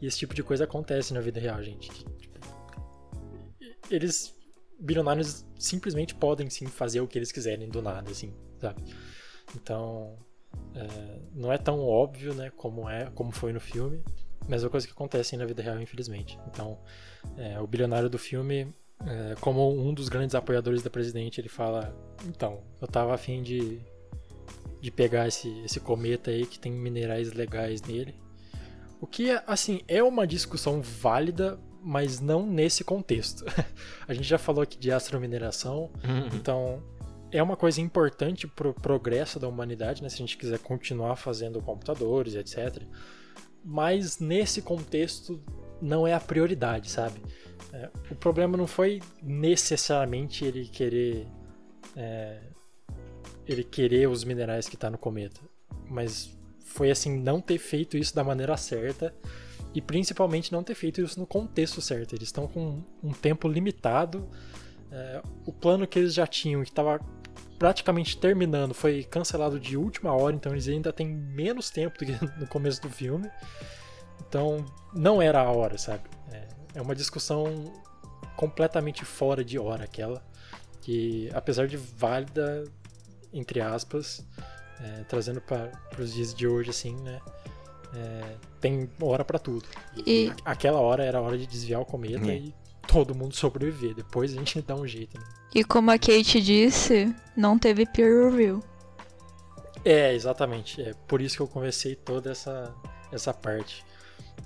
E esse tipo de coisa acontece na vida real, gente. Tipo, eles, bilionários, simplesmente podem sim fazer o que eles quiserem do nada, assim, sabe? Então, é, não é tão óbvio, né, como é, como foi no filme, mas é uma coisa que acontece na vida real, infelizmente. Então, é, o bilionário do filme, é, como um dos grandes apoiadores da presidente, ele fala: então, eu tava afim de, de pegar esse, esse cometa aí que tem minerais legais nele. O que, assim, é uma discussão válida, mas não nesse contexto. a gente já falou aqui de astromineração, uhum. então é uma coisa importante para o progresso da humanidade, né? Se a gente quiser continuar fazendo computadores, etc. Mas nesse contexto não é a prioridade, sabe? É, o problema não foi necessariamente ele querer é, ele querer os minerais que está no cometa, mas foi assim não ter feito isso da maneira certa e principalmente não ter feito isso no contexto certo. Eles estão com um tempo limitado. É, o plano que eles já tinham, que estava praticamente terminando, foi cancelado de última hora, então eles ainda têm menos tempo do que no começo do filme. Então, não era a hora, sabe? É, é uma discussão completamente fora de hora aquela, que apesar de válida, entre aspas, é, trazendo para os dias de hoje, assim, né? É, tem hora para tudo. E... Aquela hora era a hora de desviar o cometa é. e todo mundo sobreviver. Depois a gente dá um jeito. Né? E como a Kate disse, não teve peer review. É, exatamente. É por isso que eu conversei toda essa, essa parte.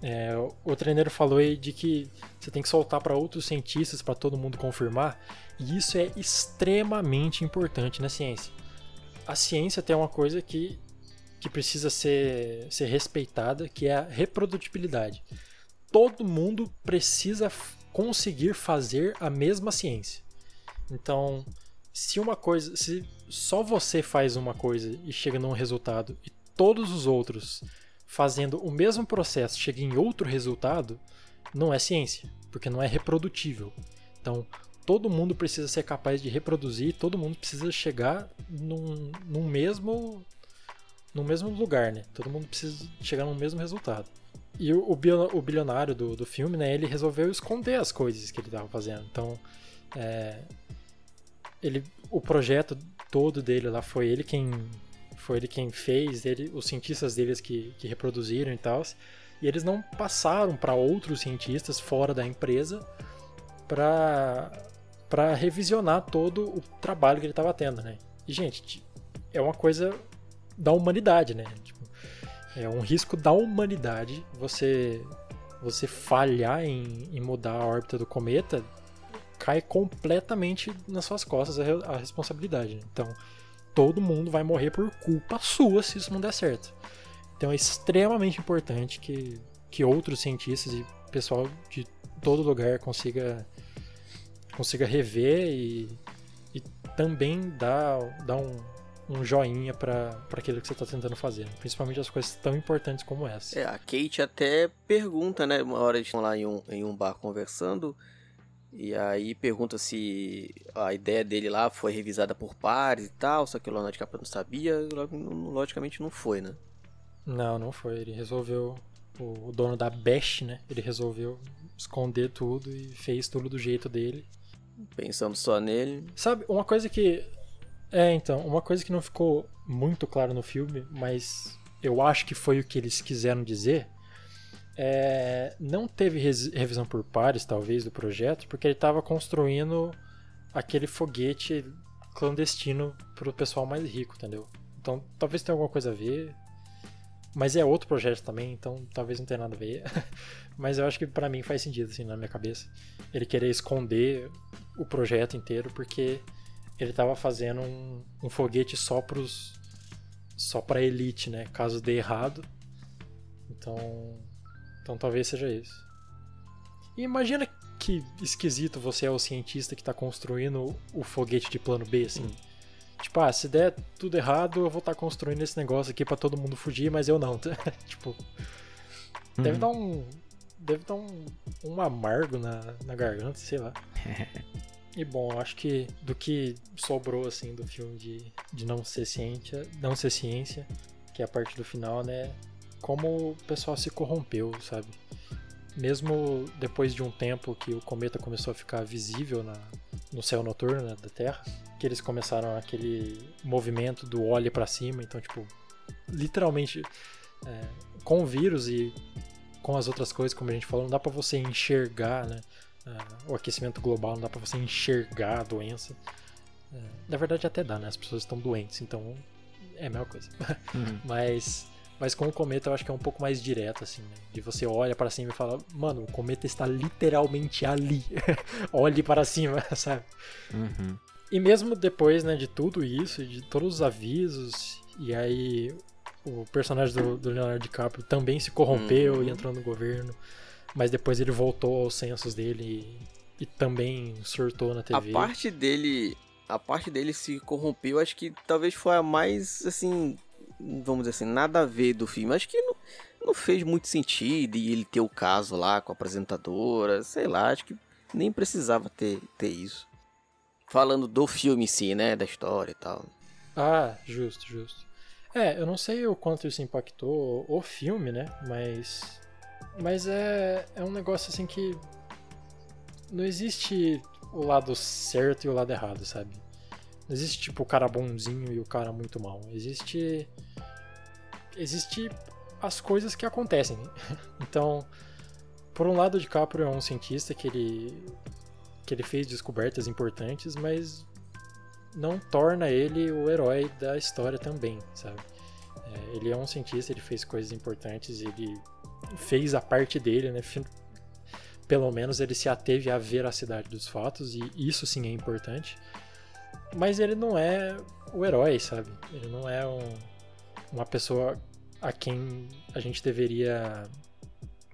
É, o treineiro falou aí de que você tem que soltar para outros cientistas para todo mundo confirmar, e isso é extremamente importante na ciência. A ciência tem uma coisa que, que precisa ser, ser respeitada, que é a reprodutibilidade. Todo mundo precisa conseguir fazer a mesma ciência. Então, se uma coisa, se só você faz uma coisa e chega num resultado e todos os outros fazendo o mesmo processo chegam em outro resultado, não é ciência, porque não é reprodutível. Então, todo mundo precisa ser capaz de reproduzir, todo mundo precisa chegar num mesmo no mesmo lugar, né? Todo mundo precisa chegar no mesmo resultado. E o, o bilionário do, do filme, né? Ele resolveu esconder as coisas que ele estava fazendo. Então, é, ele, o projeto todo dele lá foi ele quem foi ele quem fez, ele, os cientistas deles que, que reproduziram e tal. E eles não passaram para outros cientistas fora da empresa para para revisionar todo o trabalho que ele estava tendo, né? E gente, é uma coisa da humanidade, né? Tipo, é um risco da humanidade você você falhar em, em, mudar a órbita do cometa cai completamente nas suas costas a, a responsabilidade. Então todo mundo vai morrer por culpa sua se isso não der certo. Então é extremamente importante que, que outros cientistas e pessoal de todo lugar consiga consiga rever e, e também dar, dar um, um joinha para aquilo que você está tentando fazer, principalmente as coisas tão importantes como essa. É, a Kate até pergunta, né, uma hora eles estão lá em um, em um bar conversando, e aí pergunta se a ideia dele lá foi revisada por pares e tal, só que o Leonardo DiCaprio não sabia, logicamente não foi, né? Não, não foi, ele resolveu, o dono da Bash, né, ele resolveu esconder tudo e fez tudo do jeito dele. Pensando só nele. Sabe, uma coisa que é, então, uma coisa que não ficou muito claro no filme, mas eu acho que foi o que eles quiseram dizer, é, não teve revisão por pares, talvez, do projeto, porque ele estava construindo aquele foguete clandestino para o pessoal mais rico, entendeu? Então, talvez tenha alguma coisa a ver, mas é outro projeto também, então talvez não tenha nada a ver. mas eu acho que para mim faz sentido, assim, na minha cabeça. Ele querer esconder o projeto inteiro, porque ele estava fazendo um, um, foguete só pros só para elite, né? Caso dê errado. Então, então talvez seja isso. E imagina que esquisito você é o cientista que está construindo o foguete de plano B, assim. Hum. Tipo, ah, se der tudo errado, eu vou estar tá construindo esse negócio aqui para todo mundo fugir, mas eu não. tipo, deve uhum. dar um deve dar um, um amargo na, na garganta, sei lá. E bom, acho que do que sobrou assim do filme de, de não ser ciência, não ser ciência, que é a parte do final, né? Como o pessoal se corrompeu, sabe? Mesmo depois de um tempo que o cometa começou a ficar visível na, no céu noturno né, da Terra, que eles começaram aquele movimento do olhe para cima, então tipo, literalmente é, com o vírus e com as outras coisas, como a gente falou, não dá para você enxergar, né? uh, o aquecimento global, não dá para você enxergar a doença. Uh, na verdade até dá, né? As pessoas estão doentes, então é a mesma coisa. Uhum. mas, mas com o cometa eu acho que é um pouco mais direto, assim, né? De você olha para cima e fala, mano, o cometa está literalmente ali. Olhe para cima, sabe? Uhum. E mesmo depois, né, de tudo isso, de todos os avisos, e aí o personagem do, do Leonardo DiCaprio também se corrompeu uhum. e entrou no governo mas depois ele voltou aos sensos dele e, e também surtou na TV. A parte dele, a parte dele se corrompeu, acho que talvez foi a mais assim, vamos dizer assim, nada a ver do filme. Acho que não, não fez muito sentido e ele ter o caso lá com a apresentadora, sei lá, acho que nem precisava ter, ter isso. Falando do filme em si, né, da história e tal. Ah, justo, justo. É, eu não sei o quanto isso impactou o filme, né? Mas mas é, é um negócio assim que não existe o lado certo e o lado errado, sabe? Não existe tipo o cara bonzinho e o cara muito mal. Existe existe as coisas que acontecem. Então, por um lado, DiCaprio é um cientista que ele que ele fez descobertas importantes, mas não torna ele o herói da história também, sabe? É, ele é um cientista, ele fez coisas importantes, ele fez a parte dele, né? Pelo menos ele se ateve à veracidade dos fatos, e isso sim é importante. Mas ele não é o herói, sabe? Ele não é um, uma pessoa a quem a gente deveria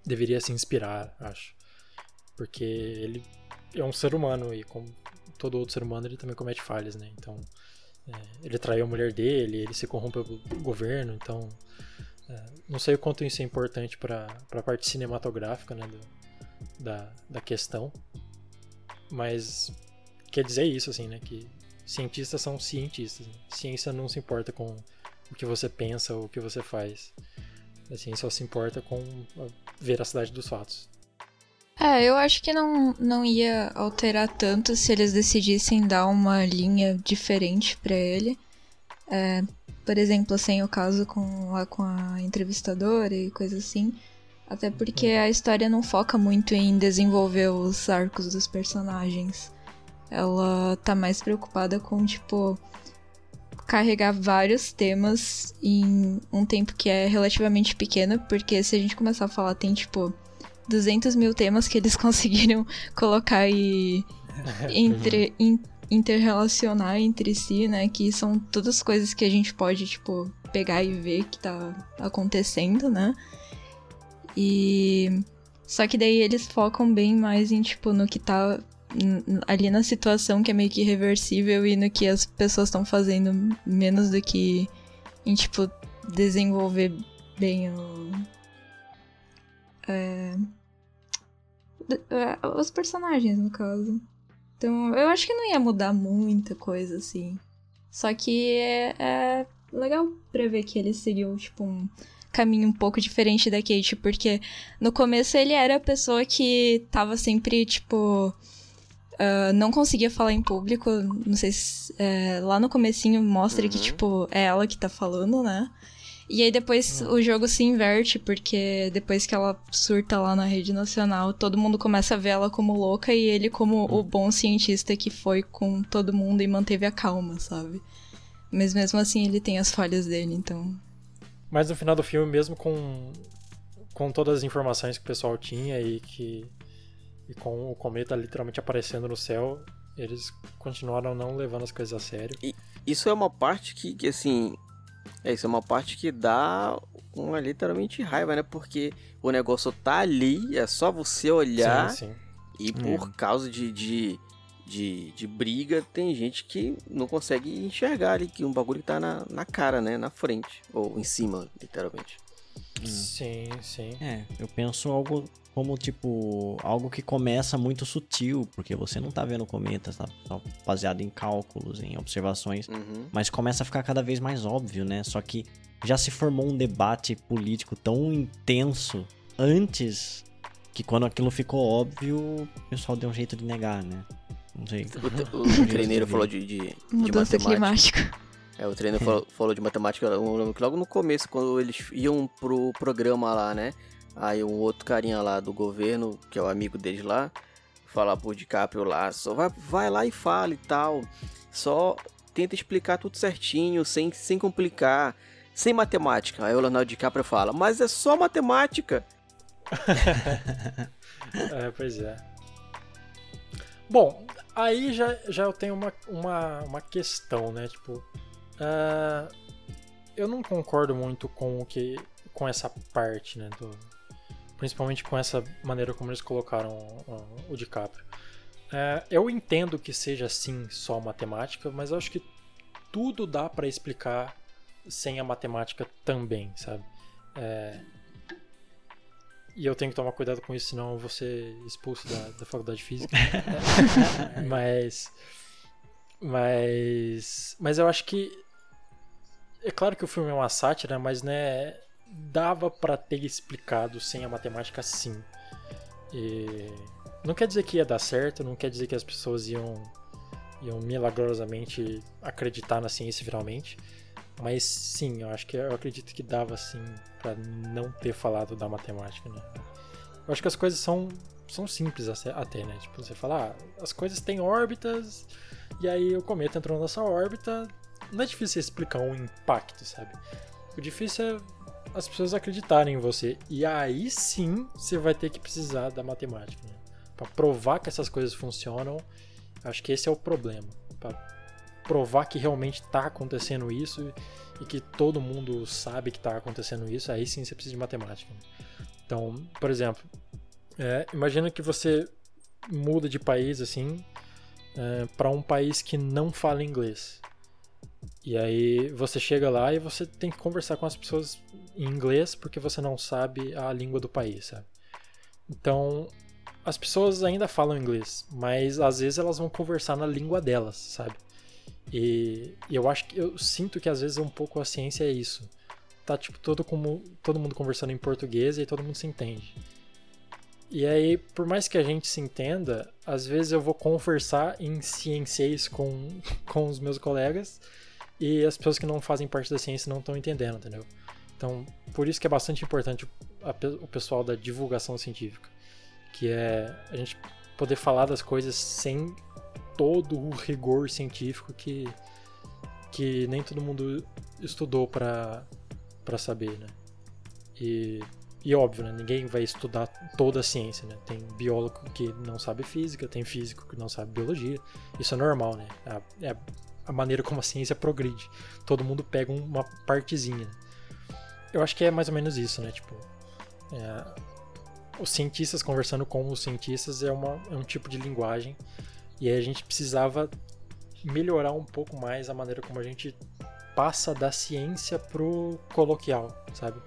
deveria se inspirar, acho. Porque ele é um ser humano e como todo outro ser humano ele também comete falhas, né? Então é, ele traiu a mulher dele, ele se corrompeu o governo, então é, não sei o quanto isso é importante para a parte cinematográfica né, do, da, da questão, mas quer dizer isso, assim, né? Que cientistas são cientistas. Né? Ciência não se importa com o que você pensa ou o que você faz. A ciência só se importa com a veracidade dos fatos. É, eu acho que não, não ia alterar tanto se eles decidissem dar uma linha diferente para ele. É, por exemplo, assim, o caso com, lá com a entrevistadora e coisa assim. Até porque a história não foca muito em desenvolver os arcos dos personagens. Ela tá mais preocupada com, tipo, carregar vários temas em um tempo que é relativamente pequeno, porque se a gente começar a falar, tem, tipo, 200 mil temas que eles conseguiram colocar e entre, in, interrelacionar entre si, né? Que são todas coisas que a gente pode, tipo, pegar e ver que tá acontecendo, né? E. Só que daí eles focam bem mais em, tipo, no que tá ali na situação que é meio que irreversível e no que as pessoas estão fazendo menos do que em, tipo, desenvolver bem o. É, é, os personagens, no caso. Então, eu acho que não ia mudar muita coisa, assim. Só que é, é legal prever que ele seguiu, tipo, um caminho um pouco diferente da Kate, porque no começo ele era a pessoa que tava sempre, tipo. Uh, não conseguia falar em público. Não sei se. É, lá no comecinho mostra uhum. que, tipo, é ela que tá falando, né? E aí depois uhum. o jogo se inverte, porque depois que ela surta lá na rede nacional, todo mundo começa a ver ela como louca e ele como uhum. o bom cientista que foi com todo mundo e manteve a calma, sabe? Mas mesmo assim ele tem as falhas dele, então. Mas no final do filme, mesmo com, com todas as informações que o pessoal tinha e que. E com o cometa literalmente aparecendo no céu, eles continuaram não levando as coisas a sério. E isso é uma parte que, que assim, é, isso é uma parte que dá uma literalmente raiva, né? Porque o negócio tá ali, é só você olhar. Sim, sim. E por hum. causa de, de, de, de, briga, tem gente que não consegue enxergar ali que um bagulho tá na, na cara, né? Na frente. Ou em cima, literalmente. Sim, sim. É, eu penso algo como, tipo, algo que começa muito sutil, porque você não tá vendo cometas, tá, tá baseado em cálculos, em observações, uhum. mas começa a ficar cada vez mais óbvio, né? Só que já se formou um debate político tão intenso antes que quando aquilo ficou óbvio, o pessoal deu um jeito de negar, né? Não sei. O, o, o treineiro falou de, de, de matemática. climática. É, o treino falou, falou, de matemática logo no começo, quando eles iam pro programa lá, né? Aí um outro carinha lá do governo, que é o amigo deles lá, fala pro DiCaprio lá, só vai, vai lá e fala e tal. Só tenta explicar tudo certinho, sem, sem complicar, sem matemática. Aí o Leonardo DiCaprio fala, mas é só matemática. é, pois é. Bom, aí já, já eu tenho uma, uma, uma questão, né? Tipo, uh, eu não concordo muito com o que com essa parte, né, do, principalmente com essa maneira como eles colocaram o, o DiCaprio. É, eu entendo que seja sim só matemática, mas eu acho que tudo dá para explicar sem a matemática também, sabe? É, e eu tenho que tomar cuidado com isso, senão eu vou ser expulso da, da faculdade de física. mas. Mas. Mas eu acho que. É claro que o filme é uma sátira, mas né, dava para ter explicado sem a matemática sim. E não quer dizer que ia dar certo, não quer dizer que as pessoas iam, iam milagrosamente acreditar na ciência finalmente. Mas sim, eu acho que eu acredito que dava sim para não ter falado da matemática, né? Eu acho que as coisas são, são simples até, né? Tipo, você fala, ah, as coisas têm órbitas, e aí o cometa entrou nessa órbita. Não é difícil explicar um impacto, sabe? O difícil é as pessoas acreditarem em você. E aí sim você vai ter que precisar da matemática. Né? Para provar que essas coisas funcionam, acho que esse é o problema. Para provar que realmente está acontecendo isso e que todo mundo sabe que está acontecendo isso, aí sim você precisa de matemática. Né? Então, por exemplo, é, imagina que você muda de país assim é, para um país que não fala inglês. E aí você chega lá e você tem que conversar com as pessoas em inglês porque você não sabe a língua do país, sabe? Então, as pessoas ainda falam inglês, mas às vezes elas vão conversar na língua delas, sabe? E, eu acho que eu sinto que às vezes um pouco a ciência é isso. Tá tipo todo como todo mundo conversando em português e todo mundo se entende. E aí, por mais que a gente se entenda, às vezes eu vou conversar em ciências com, com os meus colegas e as pessoas que não fazem parte da ciência não estão entendendo, entendeu? Então, por isso que é bastante importante o pessoal da divulgação científica, que é a gente poder falar das coisas sem todo o rigor científico que, que nem todo mundo estudou para saber, né? E e óbvio, né? Ninguém vai estudar toda a ciência, né? Tem biólogo que não sabe física, tem físico que não sabe biologia. Isso é normal, né? É, é a maneira como a ciência progride. Todo mundo pega uma partezinha. Eu acho que é mais ou menos isso, né? Tipo, é, os cientistas conversando com os cientistas é, uma, é um tipo de linguagem. E a gente precisava melhorar um pouco mais a maneira como a gente passa da ciência pro coloquial, sabe?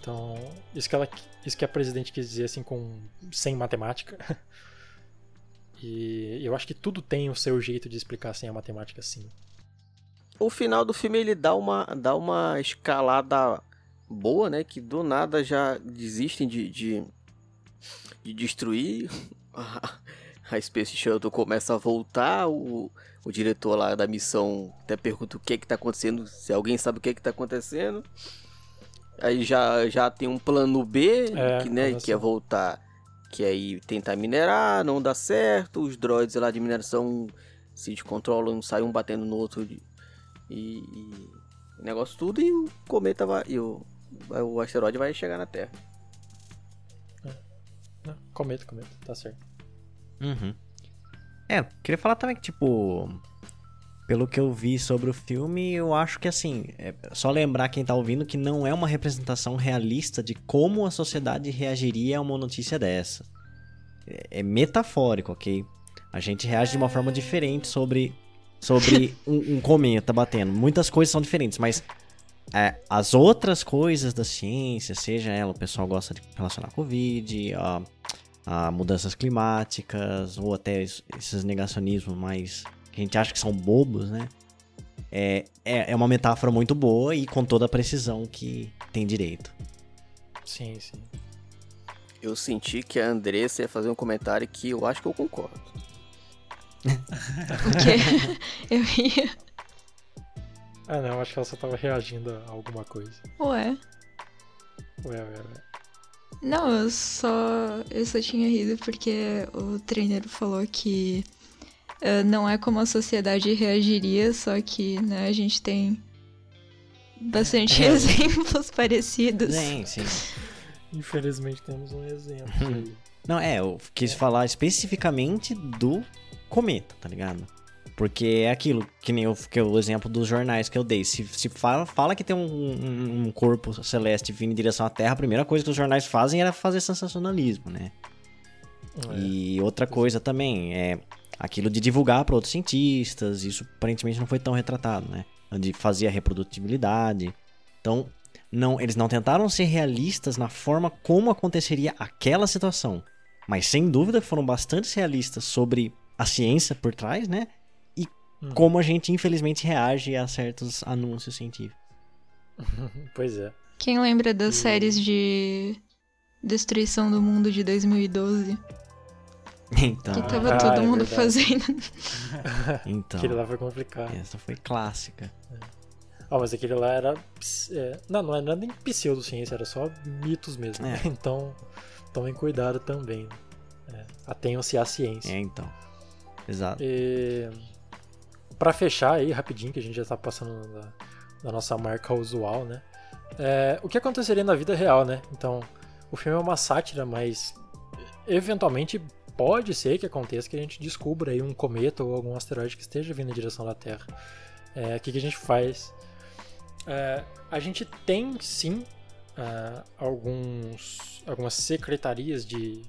Então, isso que, ela, isso que a presidente quis dizer assim com sem matemática. E eu acho que tudo tem o seu jeito de explicar sem a matemática sim. O final do filme ele dá uma, dá uma escalada boa, né? Que do nada já desistem de, de, de destruir. A Space Shuttle começa a voltar. O, o diretor lá da missão até pergunta o que é que tá acontecendo, se alguém sabe o que é que tá acontecendo. Aí já, já tem um plano B, é, que, né, que é voltar, que aí tentar minerar, não dá certo, os droids lá de mineração se descontrolam, saem um batendo no outro e, e negócio tudo e o cometa vai, e o, o asteroide vai chegar na Terra. É. cometa, cometa, tá certo. Uhum. É, queria falar também que, tipo, pelo que eu vi sobre o filme, eu acho que assim, é só lembrar quem tá ouvindo que não é uma representação realista de como a sociedade reagiria a uma notícia dessa. É, é metafórico, ok? A gente reage de uma forma diferente sobre, sobre um, um cometa batendo. Muitas coisas são diferentes, mas é, as outras coisas da ciência, seja ela, o pessoal gosta de relacionar a Covid, a, a mudanças climáticas, ou até esses negacionismos mais que a gente acha que são bobos, né? É, é, é uma metáfora muito boa e com toda a precisão que tem direito. Sim, sim. Eu senti que a Andressa ia fazer um comentário que eu acho que eu concordo. o quê? Eu ia. Ah, não, acho que ela só tava reagindo a alguma coisa. Ué? Ué, ué, ué. Não, eu só. Eu só tinha rido porque o treiner falou que não é como a sociedade reagiria, só que né, a gente tem bastante é. exemplos parecidos. Sim, sim. Infelizmente temos um exemplo. não, é, eu quis falar especificamente do cometa, tá ligado? Porque é aquilo, que nem eu, que o exemplo dos jornais que eu dei. Se, se fala, fala que tem um, um, um, corpo celeste vindo em direção à Terra, a primeira coisa que os jornais fazem era fazer sensacionalismo, né? É. E outra coisa também é aquilo de divulgar para outros cientistas, isso aparentemente não foi tão retratado, né? De fazer a reprodutibilidade. Então, não, eles não tentaram ser realistas na forma como aconteceria aquela situação, mas sem dúvida foram bastante realistas sobre a ciência por trás, né? E hum. como a gente infelizmente reage a certos anúncios científicos. pois é. Quem lembra das e... séries de Destruição do Mundo de 2012? Então. Que tava ah, todo é mundo fazendo. então. Aquele lá foi complicado. Essa foi clássica. É. Ah, mas aquele lá era. É, não, não era nem pseudociência, era só mitos mesmo. É. Então, tomem cuidado também. É, Atenham-se à ciência. É, então. Exato. E, pra fechar aí, rapidinho, que a gente já tá passando da, da nossa marca usual, né? É, o que aconteceria na vida real, né? Então, o filme é uma sátira, mas eventualmente pode ser que aconteça que a gente descubra aí um cometa ou algum asteroide que esteja vindo em direção da Terra. É, o que, que a gente faz? É, a gente tem sim é, alguns, algumas secretarias de,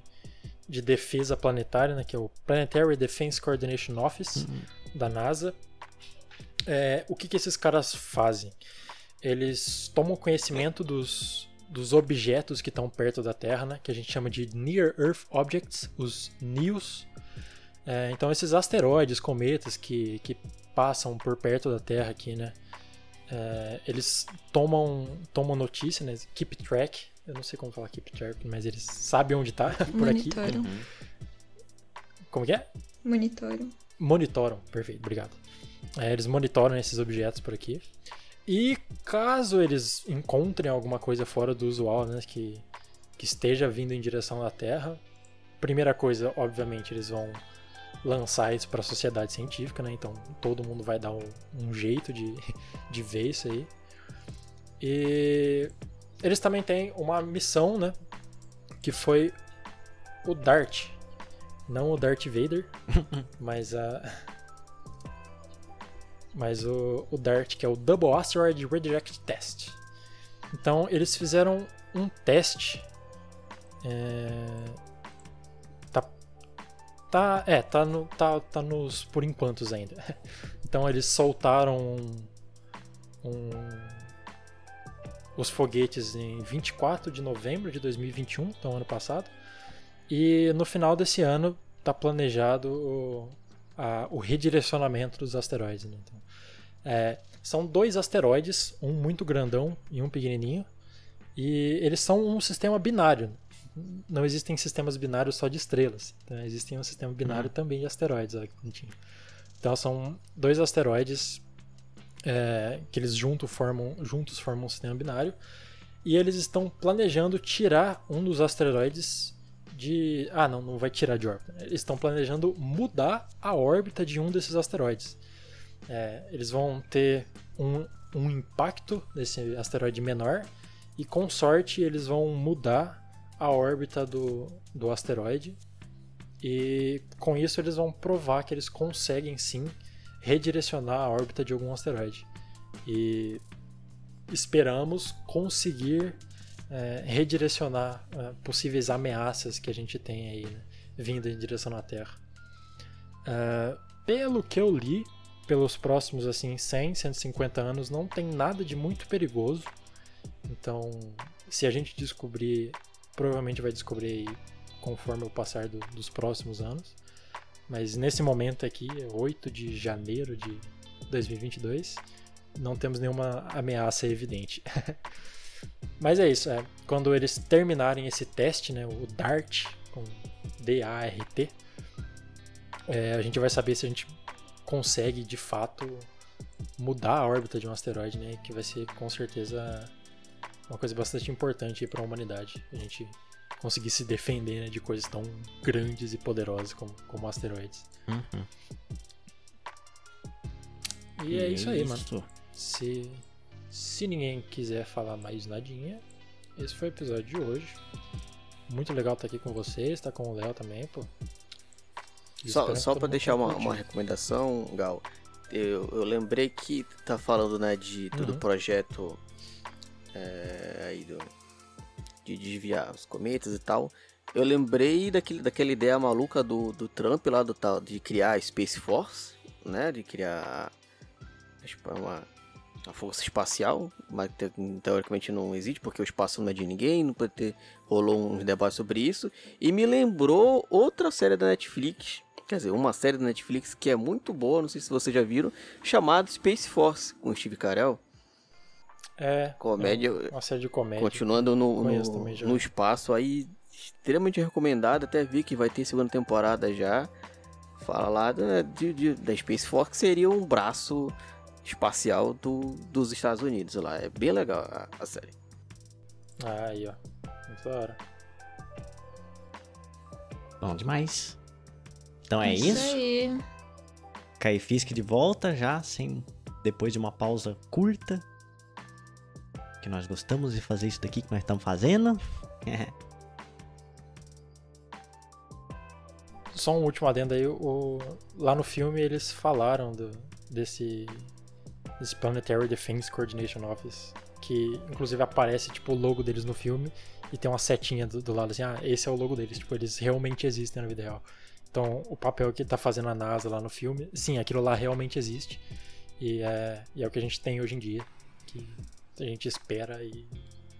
de defesa planetária, né, que é o Planetary Defense Coordination Office uhum. da NASA. É, o que, que esses caras fazem? Eles tomam conhecimento dos, dos objetos que estão perto da Terra, né? Que a gente chama de Near Earth Objects, os NEOs. É, então esses asteroides, cometas que, que passam por perto da Terra aqui, né? É, eles tomam, tomam notícia, né? Keep track. Eu não sei como falar keep track, mas eles sabem onde tá por aqui. Monitoram. Como que é? Monitoram. Monitoram, perfeito, obrigado. É, eles monitoram esses objetos por aqui. E caso eles encontrem alguma coisa fora do usual, né, que, que esteja vindo em direção à Terra, primeira coisa, obviamente, eles vão lançar isso para a sociedade científica, né? Então todo mundo vai dar um, um, jeito de, de ver isso aí. E eles também têm uma missão, né? Que foi o DART. Não o Darth Vader, mas a, mas o, o DART, que é o Double Asteroid Redirect Test. Então eles fizeram um teste. É, tá, tá, é, tá, no, tá, tá nos por enquanto ainda. Então eles soltaram um, um, os foguetes em 24 de novembro de 2021, então ano passado. E no final desse ano tá planejado a, o redirecionamento dos asteroides. Né? Então, é, são dois asteroides, um muito grandão e um pequenininho, e eles são um sistema binário. Não existem sistemas binários só de estrelas, então, existem um sistema binário uhum. também de asteroides. Então são dois asteroides é, que eles junto formam, juntos formam um sistema binário, e eles estão planejando tirar um dos asteroides de. Ah, não, não vai tirar de órbita. Eles estão planejando mudar a órbita de um desses asteroides. É, eles vão ter um, um impacto desse asteroide menor e, com sorte, eles vão mudar a órbita do, do asteroide. E com isso, eles vão provar que eles conseguem sim redirecionar a órbita de algum asteroide. E esperamos conseguir é, redirecionar é, possíveis ameaças que a gente tem aí, né, vindo em direção à Terra. É, pelo que eu li, pelos próximos assim 100, 150 anos não tem nada de muito perigoso. Então, se a gente descobrir, provavelmente vai descobrir conforme o passar do, dos próximos anos. Mas nesse momento aqui, 8 de janeiro de 2022, não temos nenhuma ameaça evidente. Mas é isso, é, quando eles terminarem esse teste, né, o DART, com D-A-R-T, é, a gente vai saber se a gente consegue de fato mudar a órbita de um asteroide, né, que vai ser com certeza uma coisa bastante importante para a humanidade. A gente conseguir se defender né, de coisas tão grandes e poderosas como, como asteroides. Uhum. E, e é isso aí, isso. mano. Se se ninguém quiser falar mais nadinha, esse foi o episódio de hoje. Muito legal estar aqui com vocês, estar com o Léo também, pô. só só para deixar uma, uma, recomendação, Gal. Eu, eu lembrei que tá falando, né, de todo uhum. o projeto é, aí do, de desviar os cometas e tal. Eu lembrei daquele, daquela ideia maluca do, do Trump lá do tal de criar a Space Force, né? De criar tipo, uma a força espacial, mas teoricamente não existe porque o espaço não é de ninguém, não pode ter rolou uns debates sobre isso e me lembrou outra série da Netflix, quer dizer, uma série da Netflix que é muito boa, não sei se vocês já viram, chamada Space Force com Steve Carell. É, comédia, é uma série de comédia. Continuando no, no, no espaço aí, extremamente recomendado, até vi que vai ter segunda temporada já. Fala lá da, de, de, da Space Force, que seria um braço espacial do, dos Estados Unidos lá. É bem legal a, a série. Ah, aí, ó. Muito da hora. Bom demais. Então é isso. isso. Aí. Caifisk de volta já, sem depois de uma pausa curta. Que nós gostamos de fazer isso daqui que nós estamos fazendo. Só um último adendo aí, o, lá no filme eles falaram do, desse esse Planetary Defense Coordination Office, que inclusive aparece tipo o logo deles no filme e tem uma setinha do, do, lado assim, ah, esse é o logo deles, tipo, eles realmente existem na vida real. Então, o papel que tá fazendo a NASA lá no filme, sim, aquilo lá realmente existe. E é, e é o que a gente tem hoje em dia, que a gente espera e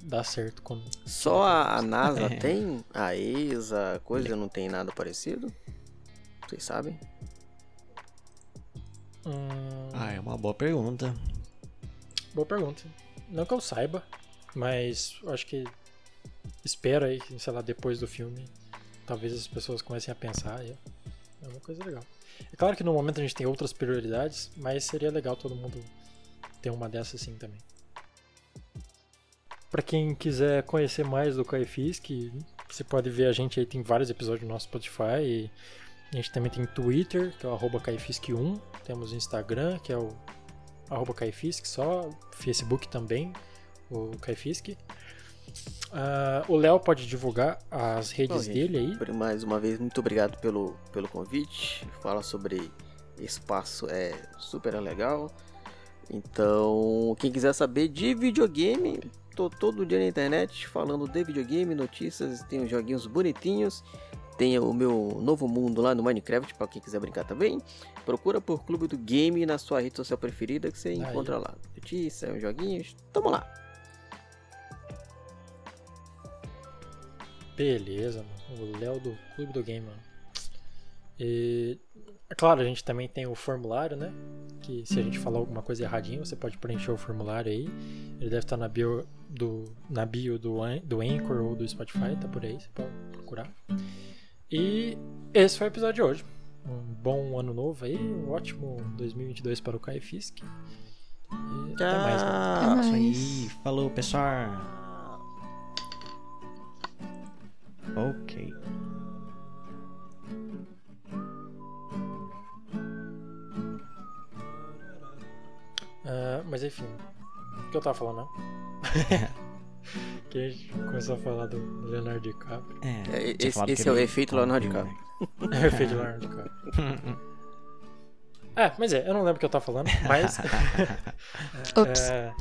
dá certo quando. Só a, a NASA é. tem? A ESA, coisa, não tem nada parecido? Vocês sabem? Hum... Ah, é uma boa pergunta. Boa pergunta. Não que eu saiba, mas acho que espero aí, sei lá, depois do filme, talvez as pessoas comecem a pensar. É uma coisa legal. É claro que no momento a gente tem outras prioridades, mas seria legal todo mundo ter uma dessas assim também. Para quem quiser conhecer mais do Kaifisk, você pode ver a gente aí, tem vários episódios no nosso Spotify. A gente também tem Twitter, que é o Kaifisk1. Temos Instagram, que é o arroba Kaifisk só. Facebook também, o Kaifisk. Uh, o Léo pode divulgar as redes Bom, dele aí. Mais uma vez, muito obrigado pelo, pelo convite. Fala sobre espaço é super legal. Então, quem quiser saber de videogame, tô todo dia na internet falando de videogame, notícias, tem uns joguinhos bonitinhos. Tem o meu novo mundo lá no Minecraft, para quem quiser brincar também. Procura por Clube do Game na sua rede social preferida que você Aí. encontra lá. Notícias, joguinhos, tamo lá. Beleza, mano. O Léo do Clube do Game, mano. E, é claro, a gente também tem o formulário, né? Que se a gente falar alguma coisa erradinha, você pode preencher o formulário aí. Ele deve estar na bio do, na bio do, do Anchor ou do Spotify, tá por aí, você pode procurar. E esse foi o episódio de hoje. Um bom ano novo aí, um ótimo 2022 para o Kai Fisk. E até mais, né? Até mais. Isso aí, falou pessoal. Ok. Uh, mas enfim, o que eu tava falando, né? que a gente começou a falar do Leonardo DiCaprio. É, é esse, esse é o efeito Leonardo DiCaprio. é o efeito Leonardo DiCaprio. é, mas é, eu não lembro o que eu tava falando, mas. Ops. É,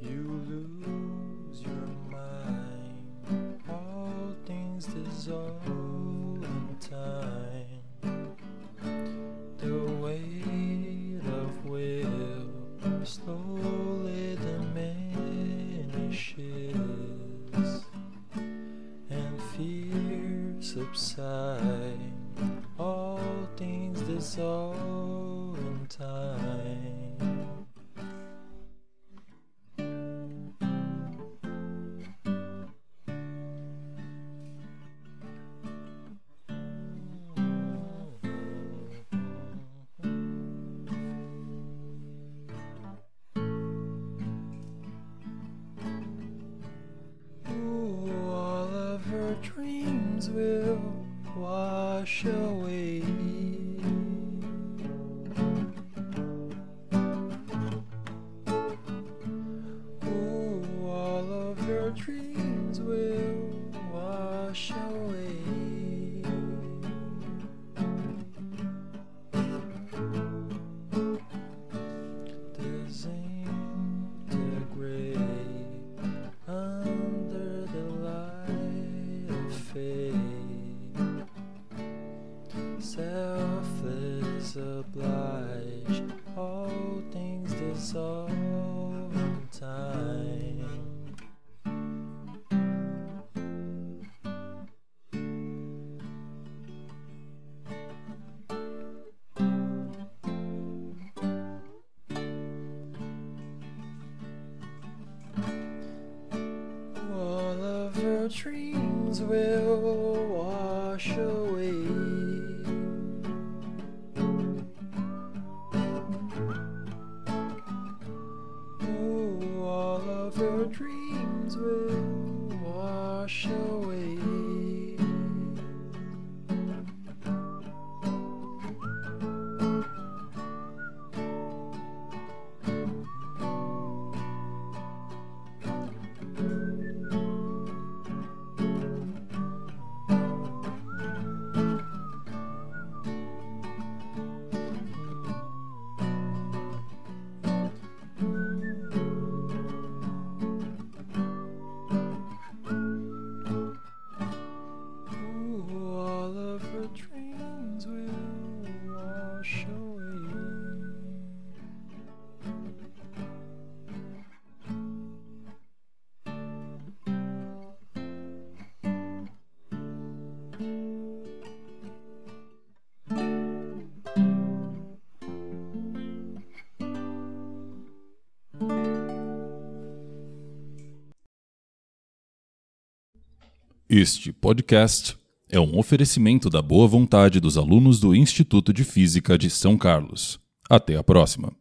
subside. Este podcast é um oferecimento da boa vontade dos alunos do Instituto de Física de São Carlos. Até a próxima!